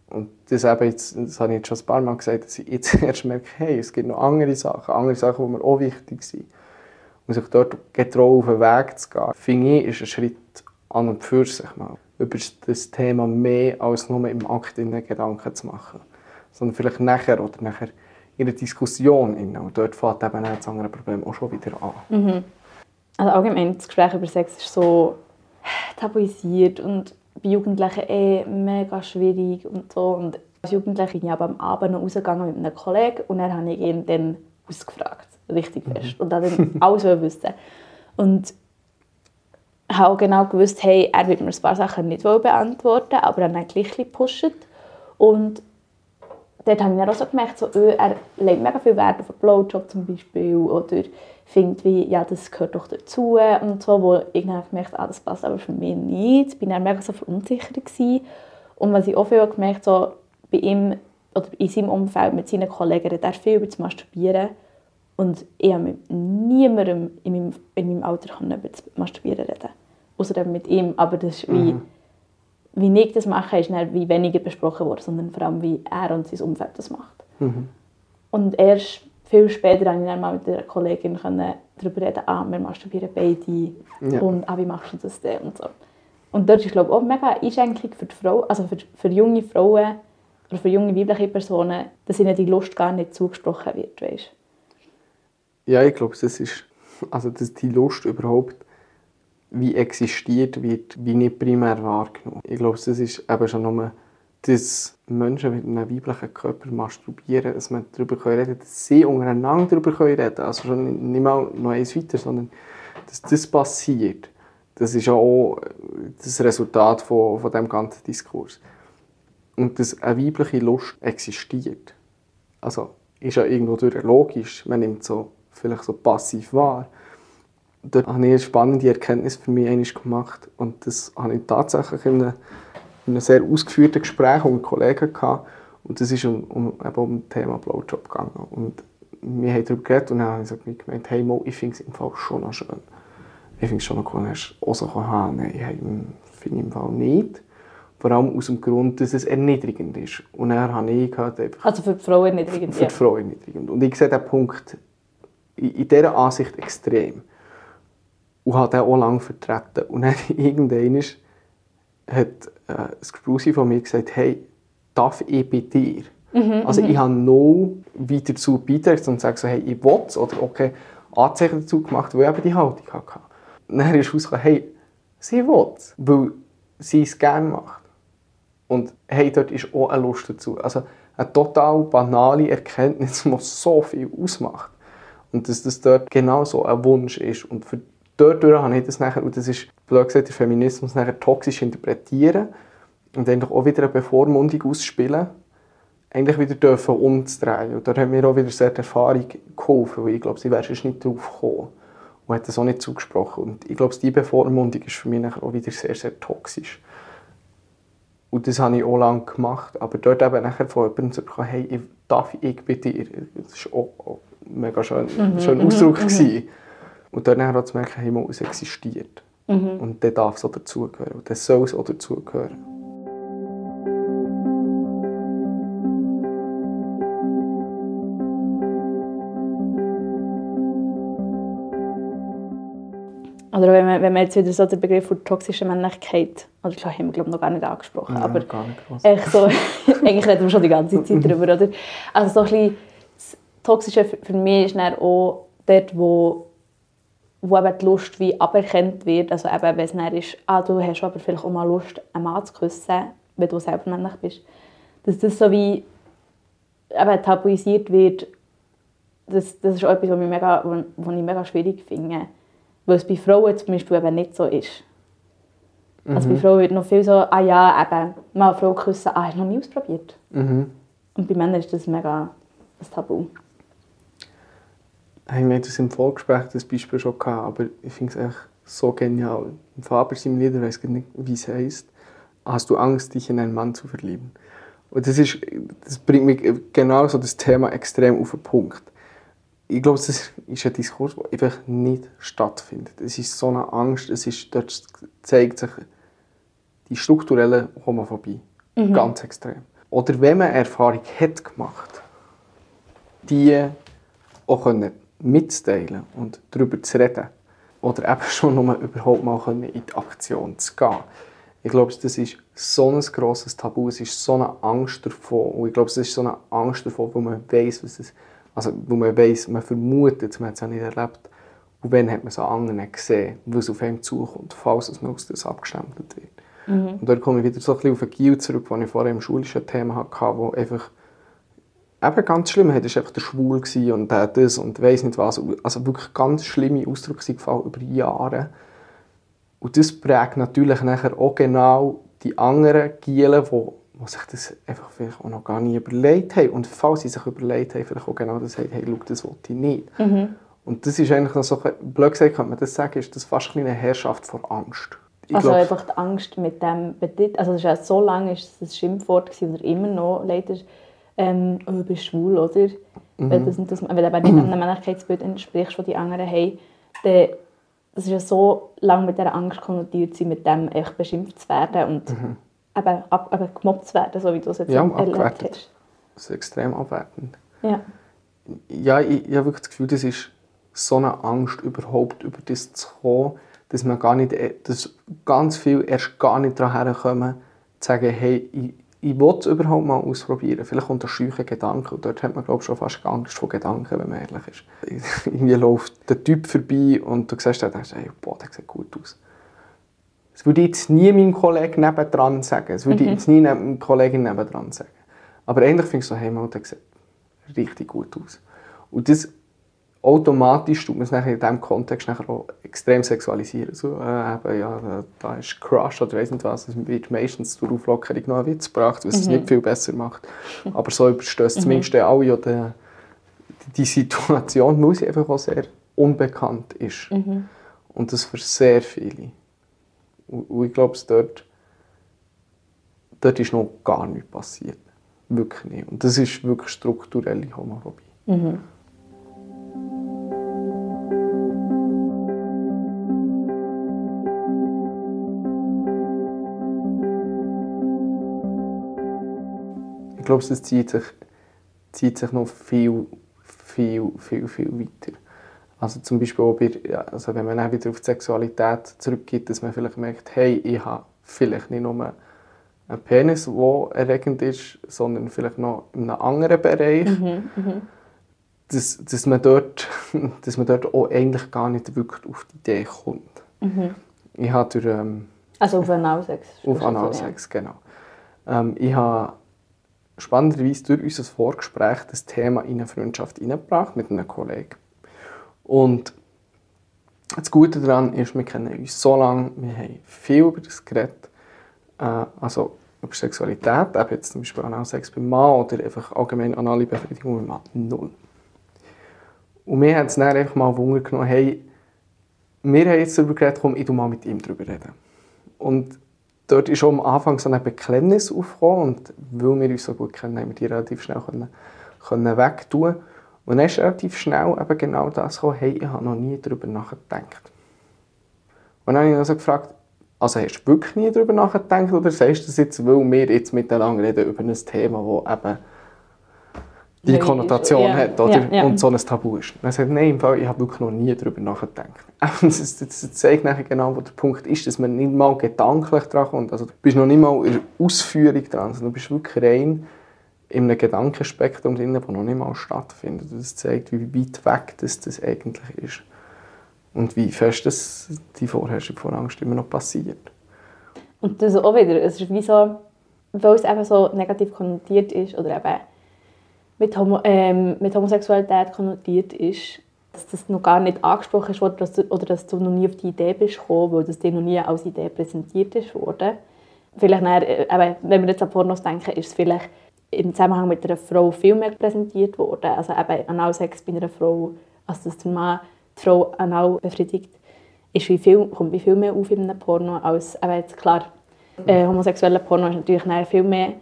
Und das, eben jetzt, das habe ich jetzt schon ein paar Mal gesagt, dass ich jetzt erst merke, hey, es gibt noch andere Sachen, andere Sachen, die mir auch wichtig sind und sich dort getrauen, auf den Weg zu gehen, finde ich, ist ein Schritt an und für sich mal. Über das Thema mehr als nur im Akt in Gedanken zu machen. Sondern vielleicht nachher oder nachher in der Diskussion. Und dort fängt eben das andere Problem auch schon wieder an. Mhm. Also allgemein, das Gespräch über Sex ist so tabuisiert und bei Jugendlichen eh mega schwierig und so. Und als Jugendliche bin ich aber am Abend noch rausgegangen mit einem Kollegen und dann habe ich ihn dann ausgefragt richtig mhm. fest. Und dann alles wissen. Und ich habe auch genau gewusst, hey, er wird mir ein paar Sachen nicht beantworten, aber er hat gleich gepusht. Und dort habe ich dann auch so gemerkt, so, oh, er legt mega viel Wert auf einen Blowjob zum Beispiel oder findet wie, ja, das gehört doch dazu und so, wo ich dann gemerkt ah, das passt aber für mich nicht. Ich war dann mega so verunsichert gewesen. Und was ich auch viel gemerkt so bei ihm oder in seinem Umfeld mit seinen Kollegen, redet er viel über das Masturbieren und ich habe mit niemandem in meinem, in meinem Alter über das Masturbieren reden. Außer mit ihm. Aber das ist wie, mhm. wie ich das mache, ist nicht wie weniger besprochen worden, sondern vor allem, wie er und sein Umfeld das macht. Mhm. Und erst viel später konnte ich dann mal mit einer Kollegin darüber reden, ah, wir masturbieren beide ja. und ah, wie machst du das denn und so. Und dort ist glaube ich auch mega Einschränkung für die Frau, also für, für junge Frauen oder für junge weibliche Personen, dass ihnen die Lust gar nicht zugesprochen wird, weißt? Ja, ich glaube, das ist, also dass die Lust überhaupt wie existiert wird, wie nicht primär wahrgenommen. Ich glaube, das ist eben schon nur, dass Menschen mit einem weiblichen Körper masturbieren, dass man darüber reden kann, dass sie untereinander darüber reden können. Also schon nicht mal noch eins weiter, sondern dass das passiert. Das ist auch das Resultat von, von dem ganzen Diskurs. Und dass eine weibliche Lust existiert. Also ist ja irgendwo logisch. Man nimmt so vielleicht so passiv wahr. Dort habe ich eine spannende Erkenntnis für mich gemacht und das habe ich tatsächlich in einem, in einem sehr ausgeführten Gespräch mit Kollegen gehabt und das ist um, um, eben um das Thema Blowjob gegangen und wir haben darüber geredet und dann habe ich gemeint, hey Mo, ich finde es im Fall schon noch schön. Ich finde es schon noch cool, dass du auch so haben Nein, ich finde im Fall nicht. Vor allem aus dem Grund, dass es erniedrigend ist. Und dann habe ich gehört, einfach, Also für die Frau erniedrigend? Für die Frau erniedrigend. Und ich sehe den Punkt in dieser Ansicht extrem. Und habe den auch lange vertreten. Und dann irgendwann hat äh, ein Gespräch von mir gesagt, hey, darf ich bei dir? Mhm, also ich mhm. habe noch weiter dazu beigetragen und sage so, hey, ich will es. Oder okay, Anzeichen dazu gemacht, weil ich eben die Haltung hatte. dann ist rausgekommen, hey, sie will es, weil sie es gerne macht. Und hey, dort ist auch eine Lust dazu. Also eine total banale Erkenntnis, die so viel ausmacht. Und dass das dort genau so ein Wunsch ist. Und für dort habe ich das nachher, und das ist, blöd gesagt, der Feminismus nachher toxisch interpretieren und eigentlich auch wieder eine Bevormundung ausspielen, eigentlich wieder dürfen umzudrehen. Und da hat mir auch wieder sehr die Erfahrung geholfen, weil ich glaube, sie wäre nicht drauf gekommen und hat das auch nicht zugesprochen. Und ich glaube, diese Bevormundung ist für mich nachher auch wieder sehr, sehr toxisch. Und das habe ich auch lange gemacht. Aber dort eben nachher von jemandem zu bekommen, hey, darf ich bei dir? Das ist auch, auch mega schön, mhm, mhm, Ausdruck. Mhm, und dann auch zu merken, hey, es existiert. Mhm. Und der darf so dazugehören. Und der soll so dazugehören. Also Oder wenn man, wenn man jetzt wieder so den Begriff von toxischer Männlichkeit, oder das haben wir glaube noch gar nicht angesprochen, Ja, aber nicht echt so, eigentlich reden wir schon die ganze Zeit darüber, oder? Also so ein bisschen, Toxische für mich ist dann auch dort, wo, wo eben die Lust wie aberkannt wird, also eben, wenn es dann ist, ah, du hast aber vielleicht auch mal Lust, einen Mann zu küssen, wenn du selber männlich bist, dass das so wie eben tabuisiert wird, das, das ist auch etwas, was, mich mega, was, ich mega schwierig finde. Weil es bei Frauen zum Beispiel eben nicht so ist. Also bei Frauen wird noch viel so, ah ja, eben, mal eine Frau küssen, ah, hast du noch nie ausprobiert? Mhm. Und bei Männern ist das mega ein Tabu. Hey, wir das im Vorgespräch das Beispiel schon gehabt, aber ich finde es echt so genial. Im Faber seinem Lieder, ich weiß nicht, wie es heisst, hast du Angst, dich in einen Mann zu verlieben. Und das, ist, das bringt mich genau so das Thema extrem auf den Punkt. Ich glaube, das ist ein Diskurs, der einfach nicht stattfindet. Es ist so eine Angst, es ist, dort zeigt sich die strukturelle Homophobie. Ganz extrem. Oder wenn man Erfahrung hat gemacht, die auch können mitzuteilen und darüber zu reden. Oder eben schon nur überhaupt mal in die Aktion zu gehen. Ich glaube, das ist so ein grosses Tabu, es ist so eine Angst davon. Und ich glaube, es ist so eine Angst davon, wo man weiß, was es, also wo man weiß, man vermutet, man hat es ja nicht erlebt. Und wenn hat man es an anderen gesehen, was auf einem zukommt, falls es noch aus das abgestempelt wird. Und dort komme ich wieder so ein bisschen auf den Gil zurück, den ich vorher im schulischen Thema hatte, wo einfach eben ganz schlimm, er war einfach der Schwul und der das und weiss nicht was. Also wirklich ganz schlimme Ausdrücke sind gefallen über Jahre. Und das prägt natürlich nachher auch genau die anderen Gielen, die, die sich das einfach vielleicht auch noch gar nicht überlegt haben. Und falls sie sich überlegt haben, vielleicht auch genau das sagen, hey, schau, das will ich nicht. Und das ist eigentlich noch so, blöd gesagt könnte man das sagen, ist das fast eine Herrschaft vor Angst. Ich also glaub, einfach die Angst mit dem Petit, also das ist ja so lange ist es ein Schimpfwort gewesen, oder immer noch leider, ähm, oh, du bist schwul, oder? Wenn, das, das, wenn du eben nicht einem Männlichkeitsbild entsprichst, das die anderen haben, dann das ist ja so lange mit dieser Angst konnotiert, mit dem echt beschimpft zu werden und eben, ab, eben gemobbt zu werden, so wie du es jetzt Ja, erlebt hast. das ist extrem abwertend. Ja. ja, ich, ich habe wirklich das Gefühl, das ist so eine Angst, überhaupt über das zu kommen, dass man gar nicht, dass ganz viel erst gar nicht daran herkommen, zu sagen, hey, ich, ich will es überhaupt mal ausprobieren. Vielleicht kommt ein scheuer Gedanke und dort hat man, glaube ich, schon fast Angst vor Gedanken, wenn man ehrlich ist. Irgendwie läuft der Typ vorbei und du siehst dann, denkst, hey, boah, der sieht gut aus. Das würde ich jetzt nie meinem Kollegen nebendran sagen. Das würde ich jetzt nie neben meinem Kollegen nebendran sagen. Aber eigentlich finde ich so, hey, man, der sieht richtig gut aus. Und das automatisch tut man es nachher in diesem Kontext nachher auch extrem sexualisieren. So, äh, eben, ja, da, ist Crush oder weiss nicht was. Es wird meistens durch Auflockerung noch ein Witz gebracht, was es nicht viel besser macht. Aber so überstößt zumindest dann alle ja die, Situation, weil sie einfach auch sehr unbekannt ist. Und das für sehr viele. Und, ich glaube, dort, dort ist noch gar nichts passiert. Wirklich nicht. Und das ist wirklich strukturelle Homophobie. Ich glaube, es zieht sich, zieht sich noch viel, viel, viel, viel weiter. Also zum Beispiel auch bei, also wenn man dann wieder auf die Sexualität zurückgeht, dass man vielleicht merkt, hey, ich habe vielleicht nicht nur einen Penis, der erregend ist, sondern vielleicht noch in einem anderen Bereich. Dass, dass, man dort, dass man dort auch eigentlich gar nicht wirklich auf die Idee kommt. Ich habe durch, ähm, Also auf Analsex. auf Analsex, genau. Ähm, ich habe spannenderweise durch unser Vorgespräch das Thema in eine Freundschaft hineingebracht mit einem Kollegen. Und das Gute daran ist, wir kennen uns so lange, wir haben viel über das geredet, äh, also über Sexualität, eben jetzt zum Beispiel Analsex beim Mann oder einfach allgemein anale Befriedigung beim Mann, null. Und mir hat es dann einfach mal Wunder genommen, hey, wir haben jetzt darüber geredet, komm, ich tu mal mit ihm darüber reden. Und dort ist am Anfang so eine Beklemmnis aufgekommen und weil wir uns so gut kennen, haben wir die relativ schnell können, können wegtun. Und dann ist relativ schnell eben genau das gekommen, hey, ich habe noch nie darüber nachgedacht. Und dann habe ich also gefragt, also hast du wirklich nie darüber nachgedacht oder sagst du das jetzt, weil wir jetzt miteinander reden über ein Thema, das eben die Konnotation. Ja. hat oder? Ja, ja. und so ein Tabu ist. Dann sagt nein, im Fall, ich habe wirklich noch nie darüber nachgedacht. Das, das, zeigt nachher genau, wo der Punkt ist, dass man nicht mal gedanklich dran kommt. Also, du bist noch nicht mal in der Ausführung dran, sondern du bist wirklich rein in einem Gedankenspektrum drin, das noch nicht mal stattfindet. Das zeigt, wie weit weg das, das eigentlich ist. Und wie fest das die Vorherrschung von Angst immer noch passiert. Und das auch wieder, es ist wie so, weil es eben so negativ konnotiert ist oder eben mit, Homo, ähm, mit Homosexualität konnotiert ist, dass das noch gar nicht angesprochen ist worden, dass du, oder dass du noch nie auf die Idee bist gekommen, weil das dir noch nie als Idee präsentiert ist worden. Vielleicht dann, äh, wenn wir jetzt an Pornos denken, ist es vielleicht im Zusammenhang mit einer Frau viel mehr präsentiert worden. Also eben Analsex bei einer Frau, also dass der Mann die Frau anal befriedigt, ist wie viel, kommt wie viel mehr auf in einem Porno als eben jetzt klar, äh, homosexueller Porno ist natürlich viel mehr,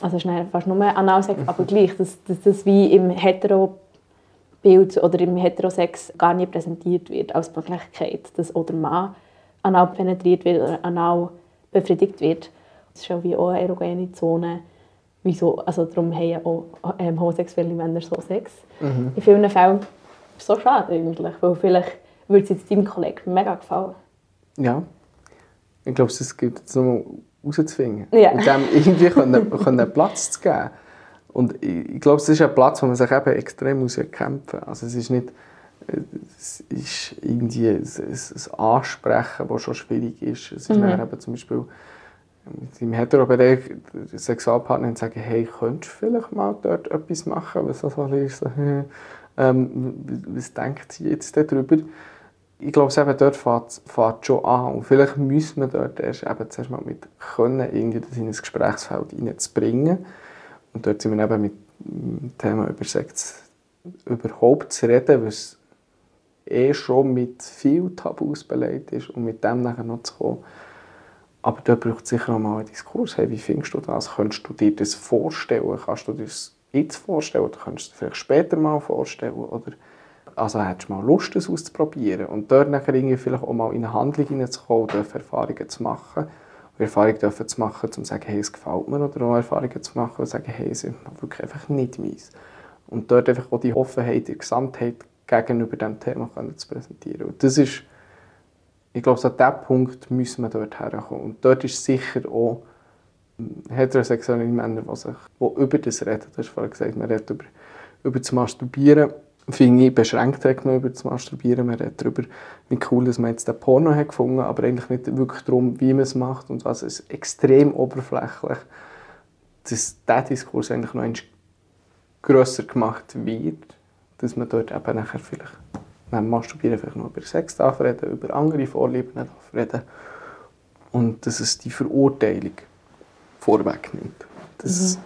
also ist dann fast nur Analsex, aber gleich, dass, dass das wie im Hetero-Bild oder im Heterosex gar nicht präsentiert wird als Möglichkeit, dass auch der Mann anal penetriert wird oder anal befriedigt wird. Das ist ja wie auch eine erogene Zone. Wieso, also darum haben ja auch ähm, homosexuelle Männer so Sex. In vielen Fällen ist es so schade eigentlich, weil vielleicht würde es jetzt deinem Kollegen mega gefallen. Ja. Ich glaube, es gilt jetzt nochmal rauszufinden. Ja. Und dem irgendwie können, können Platz zu geben. Und ich, ich glaube, es ist ein Platz, wo man sich eben extrem muss kämpfen muss. Also es ist nicht es ist irgendwie ein, ein Ansprechen, das schon schwierig ist. Es ist Mhm. eben zum Beispiel im Hetero-Bereich der Sexualpartnerin sagen, hey, könntest du vielleicht mal dort etwas machen? Was so ist, so, hm, ähm, was denkt sie jetzt darüber? Ich glaube, eben dort fängt es schon an. Und vielleicht müssen wir dort erst eben zuerst mal mit können, irgendwie das in ein Gesprächsfeld hineinzubringen. Und dort sind wir eben mit dem Thema über Sex überhaupt zu reden, was eh schon mit viel Tabus belegt ist und mit dem nachher noch zu kommen. Aber da braucht es sicher noch mal einen Diskurs. Hey, wie findest du das? Könntest du dir das vorstellen? Kannst du dir das jetzt vorstellen oder könntest du dir vielleicht später mal vorstellen? Oder also hättest du mal Lust, das auszuprobieren? Und dort nachher irgendwie vielleicht auch mal in eine Handlung hineinzukommen, Erfahrungen zu machen. Und Erfahrungen dürfen zu machen, um zu sagen, hey, es gefällt mir. Oder auch Erfahrungen zu machen und zu sagen, hey, es ist wirklich einfach nicht meins. Und dort einfach auch die Offenheit, die Gesamtheit gegenüber diesem Thema zu präsentieren. Und das ist, ich glaube, an diesem Punkt müssen wir dort herkommen. Und dort ist sicher auch heterosexuelle Männer, die, sich, die über das reden. Du hast vorhin gesagt, man redet über, über das Masturbieren. Finde ich, beschränkt hat über das Masturbieren. Man redet darüber, wie cool dass man jetzt den Porno hat gefunden aber eigentlich nicht wirklich darum, wie man es macht und was. Es ist extrem oberflächlich, dass dieser Diskurs eigentlich noch grösser gemacht wird, dass man dort eben nachher vielleicht beim Masturbieren vielleicht noch über Sex darf reden, über andere Vorlieben darf reden und dass es die Verurteilung vorwegnimmt. Dass,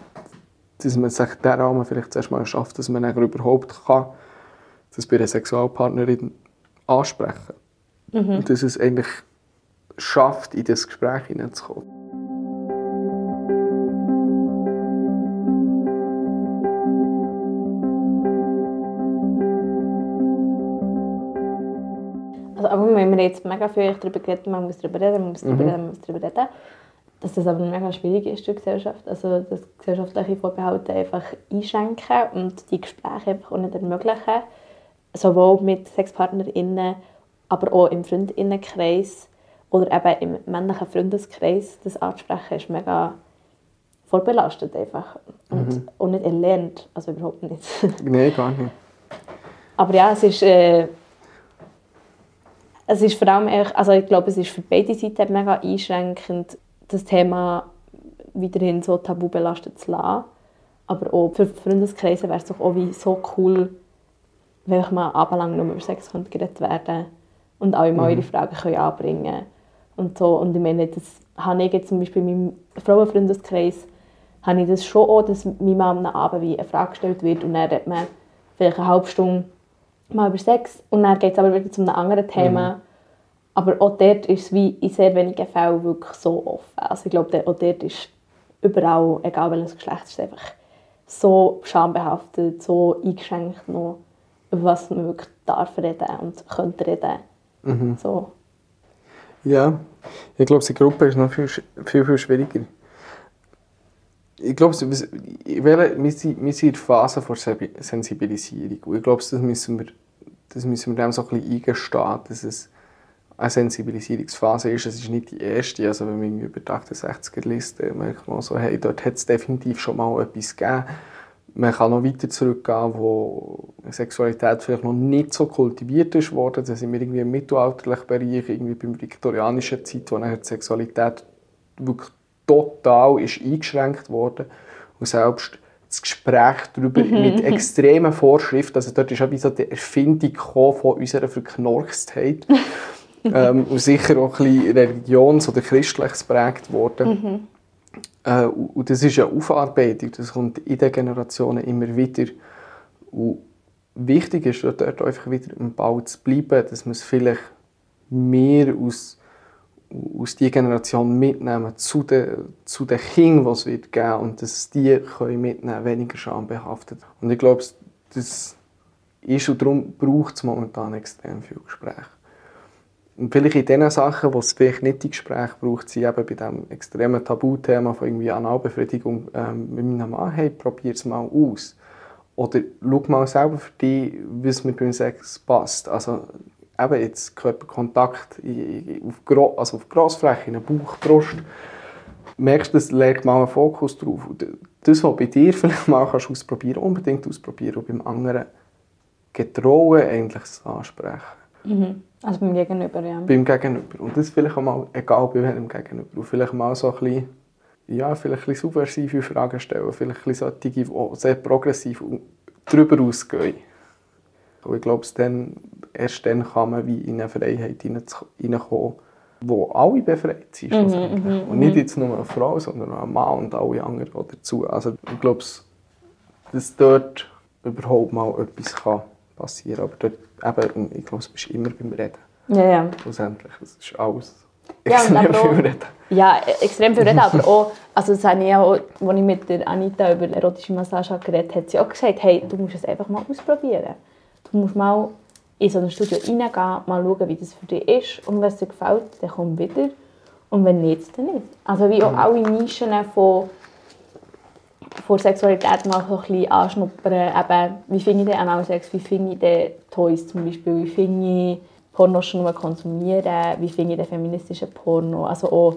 dass man sich diesen Rahmen vielleicht zuerst mal schafft, dass man überhaupt kann, das bei einer Sexualpartnerin ansprechen Und dass es eigentlich schafft, in das Gespräch hineinzukommen. Also, aber wir haben jetzt mega viel darüber geredet, man muss darüber reden, man muss darüber reden, man muss darüber reden. Dass das aber mega schwierig ist für die Gesellschaft. Also, dass gesellschaftliche Vorbehalte einfach einschränken und die Gespräche einfach auch nicht ermöglichen. Sowohl mit SexpartnerInnen, aber auch im Freundinnenkreis oder eben im männlichen Freundeskreis. Das anzusprechen ist mega vorbelastet einfach. Und auch nicht erlernt. Also überhaupt nicht. Nein, gar nicht. Aber ja, es ist, äh, es ist vor allem, echt, also ich glaube, es ist für beide Seiten mega einschränkend, das Thema weiterhin so tabu belastet zu lassen. Aber auch für Freundeskreise wäre es doch auch wie so cool, wenn ich mal abendlang nur über Sex könnte geredet werden und alle mal ihre Fragen können anbringen und so. Und ich meine, das habe ich jetzt zum Beispiel in meinem Frauenfreundeskreis habe ich das schon auch, dass mir mal am Abend wie eine Frage gestellt wird und dann redet man vielleicht eine halbe Stunde mal über Sex und dann geht es aber wieder zu einem anderen Thema. Aber auch dort ist es wie in sehr wenigen Fällen wirklich so offen. Also ich glaube, auch dort ist überall, egal welches Geschlecht, ist einfach so schambehaftet, so eingeschränkt noch, was man wirklich darf reden und könnte reden. So. Ja, ich glaube, die Gruppe ist noch viel, viel, viel schwieriger. ich glaube, wir sind, in der Phase der Sensibilisierung. Und ich glaube, das müssen wir, das müssen wir dem so ein bisschen eingestehen, dass es eine Sensibilisierungsphase ist. Es ist nicht die erste. Also wenn man über die 68er Liste merkt man so, hey, dort hat es definitiv schon mal etwas gegeben. Man kann noch weiter zurückgehen, wo Sexualität vielleicht noch nicht so kultiviert ist worden. Da sind wir irgendwie im mittelalterlichen Bereich, irgendwie beim viktorianischen Zeit, wo die Sexualität wirklich total ist eingeschränkt worden. Und selbst das Gespräch darüber mhm. mit extremen Vorschriften, also dort ist auch so die Erfindung von unserer Verknorkstheit. ähm, und sicher auch ein bisschen religions- oder christlich geprägt worden. Mhm. Äh, und das ist eine Aufarbeitung, das kommt in den Generationen immer wieder. Und wichtig ist dort einfach wieder im Bau zu bleiben, dass man es vielleicht mehr aus, aus dieser Generation mitnehmen zu den, zu den Kindern, die es wird geben und dass die können mitnehmen weniger schambehaftet. Und ich glaube, das ist und darum braucht es momentan extrem viel Gespräch. Und vielleicht in den Sachen, wo es vielleicht nicht die Gespräche braucht, sind eben bei diesem extremen Tabuthema von irgendwie Analbefriedigung ähm, mit meinem Mann, hey, probier es mal aus. Oder schau mal selber für dich, was mir beim Sex passt. Also eben jetzt Körperkontakt auf, Gro also auf Grossfläche, in der Bauch, Brust. Merkst du, legt mal einen Fokus drauf. Das, was bei dir vielleicht mal kannst ausprobieren unbedingt ausprobieren und beim anderen getrauen, eigentlich ansprechen. Mhm. Also beim Gegenüber, ja. Beim Gegenüber. Und das vielleicht auch mal, egal bei welchem Gegenüber. Und vielleicht mal so ein bisschen, ja, vielleicht ein bisschen subversive Fragen stellen. Vielleicht ein bisschen solche, die sehr progressiv darüber ausgehen. Und ich glaube, dann, erst dann kann man wie in eine Freiheit hineinkommen, wo alle befreit sind. Mhm, mhm, und nicht mhm. jetzt nur eine Frau, sondern auch ein Mann und alle anderen dazu. Also ich glaube, dass dort überhaupt mal etwas kann passieren. Aber dort, eben, ich glaube, du bist immer beim Reden. Ja, ja. Schlussendlich, das ist alles extrem ja, viel Reden. Ja, extrem viel Reden, aber auch, also das habe ich auch, als ich mit der Anita über erotische Massage geredet habe, hat sie auch gesagt, hey, du musst es einfach mal ausprobieren. Du musst mal in so ein Studio reingehen, mal schauen, wie das für dich ist und wenn es dir gefällt, dann komm wieder und wenn nicht, dann nicht. Also wie auch alle Nischen von vor Sexualität mal so ein bisschen anschnuppern. Eben, wie finde ich den Analsex, wie finde ich den Toys zum Beispiel, wie finde ich Porno schon nur konsumieren, wie finde ich den feministischen Porno. Also auch,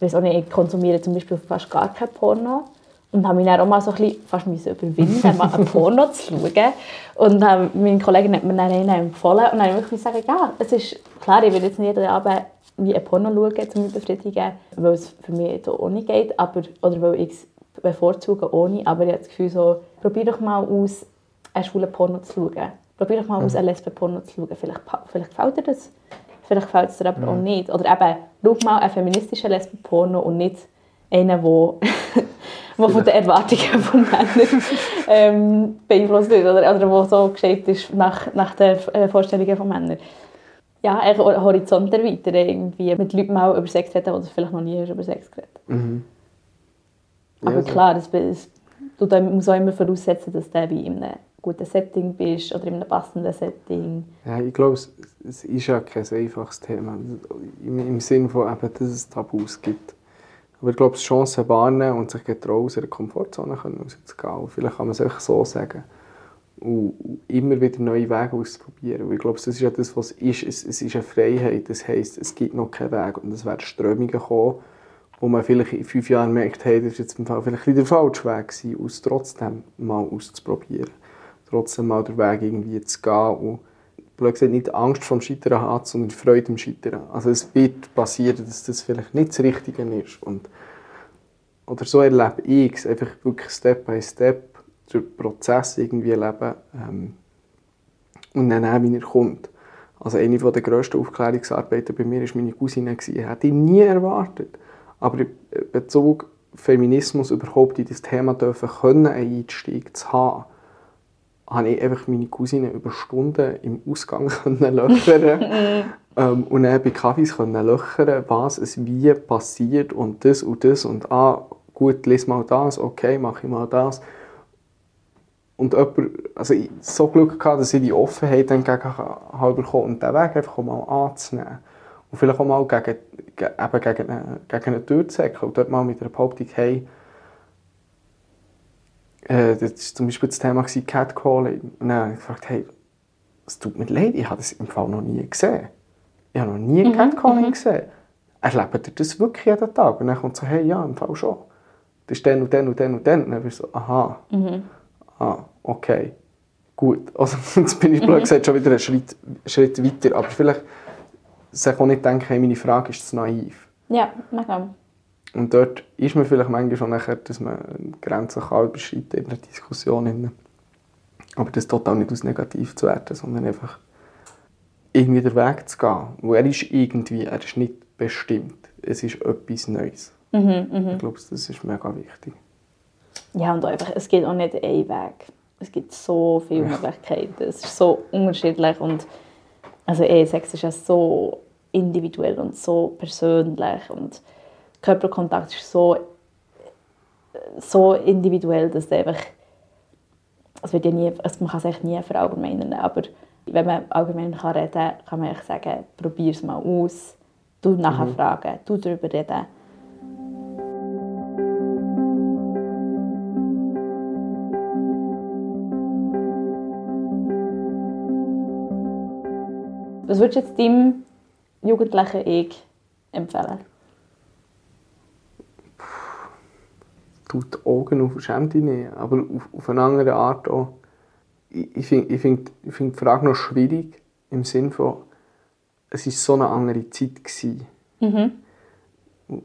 ich auch nicht, ich konsumiere zum Beispiel fast gar kein Porno. Und habe mich dann auch mal so ein bisschen fast überwinden, mal ein Porno zu schauen. Und ähm, meine Kollegin hat mir dann einen empfohlen. Und dann habe ich gesagt, ja, es ist klar, ich will jetzt nicht jeden Abend wie ein Porno schauen, um mich befriedigen, weil es für mich so auch nicht geht, aber, oder weil ich es bevorzuge ohne, aber ich habe das Gefühl, so, probier doch mal aus, einen schwulen Porno zu schauen. Probier doch mal aus, mhm. einen Lesben-Porno zu schauen. Vielleicht, vielleicht gefällt dir das, vielleicht gefällt es dir aber mhm. auch nicht. Oder eben, schau mal einen feministischen Lesben-Porno und nicht einen, der wo von den Erwartungen von Männern ähm, beeinflusst wird oder, oder wo so geschickt ist nach, nach den äh, Vorstellungen von Männern. Ja, einen Horizont erweitern, irgendwie mit Leuten mal über Sex reden, die vielleicht noch nie über Sex geredet mhm. Aber ja, klar, das, das, du musst auch immer voraussetzen, dass du in einem guten Setting bist oder in einem passenden Setting. Ja, ich glaube, es, es ist ja kein einfaches Thema. Im, im Sinne von, eben, dass es Tabus gibt. Aber ich glaube, Chancen wahrnehmen und sich getrauen, aus ihrer Komfortzone rauszugehen. Vielleicht kann man es einfach so sagen. Und immer wieder neue Wege auszuprobieren. Ich glaube, das ist ja das, was es ist. Es, es ist eine Freiheit. Das heisst, es gibt noch keinen Weg. Und es werden Strömungen kommen, wo man vielleicht in fünf Jahren merkt, hey, das ist jetzt im Fall vielleicht der falsche Weg gewesen, es trotzdem mal auszuprobieren. Trotzdem mal den Weg irgendwie zu gehen und blöd gesagt, nicht Angst vom Scheitern hat, sondern Freude am Scheitern. Also es wird passieren, dass das vielleicht nicht das Richtige ist. Und, oder so erlebe ich es, einfach wirklich Step by Step, den Prozess irgendwie erleben ähm, und dann auch, wie er kommt. Also eine der grössten Aufklärungsarbeiten bei mir war meine Cousine. Hätte ich nie erwartet. Aber in Bezug Feminismus überhaupt in das Thema dürfen können, einen Einstieg zu haben, habe ich einfach meine Cousine über Stunden im Ausgang löchern ähm, und dann bei Kaffees löchern, was es wie passiert und das und das und ah, gut, lese mal das, okay, mache ich mal das. Und jemand, also ich so Glück gehabt, dass ich die Offenheit dann gegen bekommen und den Weg einfach mal anzunehmen. Und vielleicht auch mal gegen, eben gegen, eine, gegen eine Tür zu säckeln und dort mal mit der Behauptung, hey, äh, das war zum Beispiel das Thema Catcalling. Und dann habe ich gefragt, hey, es tut mir leid, ich habe das im Fall noch nie gesehen. Ich habe noch nie Mhm, Catcalling gesehen. Erlebt ihr das wirklich jeden Tag? Und dann kommt so, hey, ja, im Fall schon. Das ist dann und dann und dann und dann. Und dann bist du so, aha, Mhm. ah, okay, gut. Also jetzt bin ich blöd gesagt schon wieder einen Schritt, Schritt weiter. Aber vielleicht sich auch nicht denken, hey, meine Frage ist zu naiv. Ja, mega. Und dort ist man vielleicht manchmal schon nachher, dass man Grenzen kann überschreiten in einer Diskussion. Aber das total nicht aus negativ zu werden, sondern einfach irgendwie den Weg zu gehen. Weil er ist irgendwie, er ist nicht bestimmt. Es ist etwas Neues. Mhm, Ich glaube, das ist mega wichtig. Ja, und einfach, es geht auch nicht ein Weg. Es gibt so viele Möglichkeiten. Es ist so unterschiedlich und also eh, Sex ist ja so individuell und so persönlich und Körperkontakt ist so, so individuell, dass einfach es wird ja nie, also man kann es eigentlich nie verallgemeinern, aber wenn man allgemein kann reden kann, kann man echt sagen, probier es mal aus, du nachher fragen, du darüber reden. Was würdest du jetzt deinem jugendlichen Ich empfehlen? tut die Augen auf und schämt dich nicht. Aber auf, auf eine andere Art auch. Ich, ich finde ich find, ich find die Frage noch schwierig, im Sinne von, es war so eine andere Zeit. Gewesen. Mhm.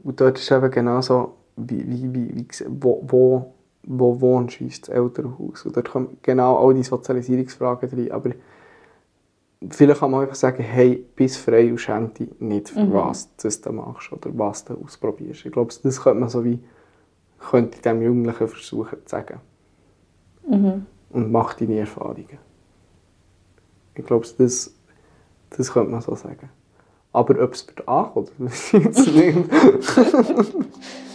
Und dort ist eben genau so, wie, wie, wie, wie, wo, wo, wo wohnst du, ist das Elternhaus. Und dort kommen genau all die Sozialisierungsfragen rein. Aber vielleicht kann man einfach sagen, hey, bist frei und schäm dich nicht, für was du das da machst oder was du ausprobierst. Ich glaube, das könnte man so wie könnte ich dem Jugendlichen versuchen zu sagen. Und mach deine Erfahrungen. Ich glaube, das, das könnte man so sagen. Aber ob es wird ankommt, weiß ich jetzt nicht.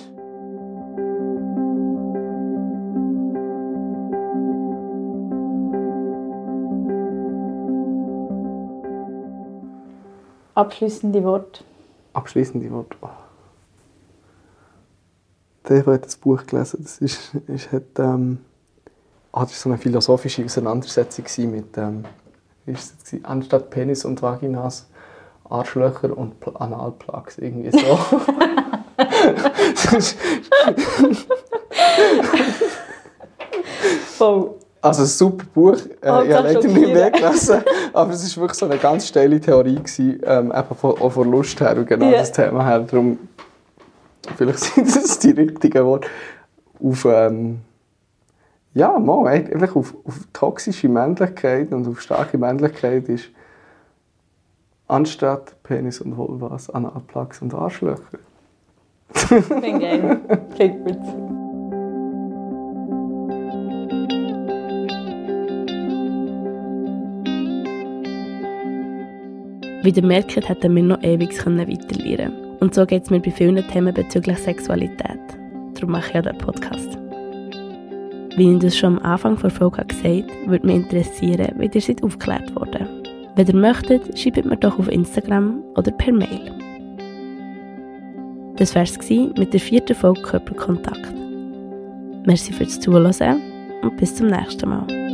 Abschließende Worte. Abschließende Worte. Oh. Der hat das Buch gelesen. Das ist, ist hat, ähm, ah, das so eine philosophische Auseinandersetzung mit ähm, ist gewesen? anstatt Penis und Vaginas Arschlöcher und Pl- Analplugs irgendwie so. Voll. Also ein super Buch. Äh, Oh, ich habe leider nicht mehr gelesen, aber es ist wirklich so eine ganz steile Theorie gewesen, ähm, eben von, auch von Lust her und genau Ja. das Thema her. Darum, vielleicht sind das die richtigen Worte. Auf, ähm, ja, mal, einfach auf, auf toxische Männlichkeit und auf starke Männlichkeit ist anstatt Penis und Vulvas Analplugs und Arschlöcher. Bin geil. Klingt gut. Wie ihr merkt, hätten wir noch ewig weiterlernen. Und so geht es mir bei vielen Themen bezüglich Sexualität. Darum mache ich auch den Podcast. Wie ich das schon am Anfang der Folge gesagt habe, würde mich interessieren, wie ihr seid aufgeklärt worden. Wenn ihr möchtet, schreibt mir doch auf Instagram oder per Mail. Das war es mit der vierten Folge Körperkontakt. Merci fürs Zuhören und bis zum nächsten Mal.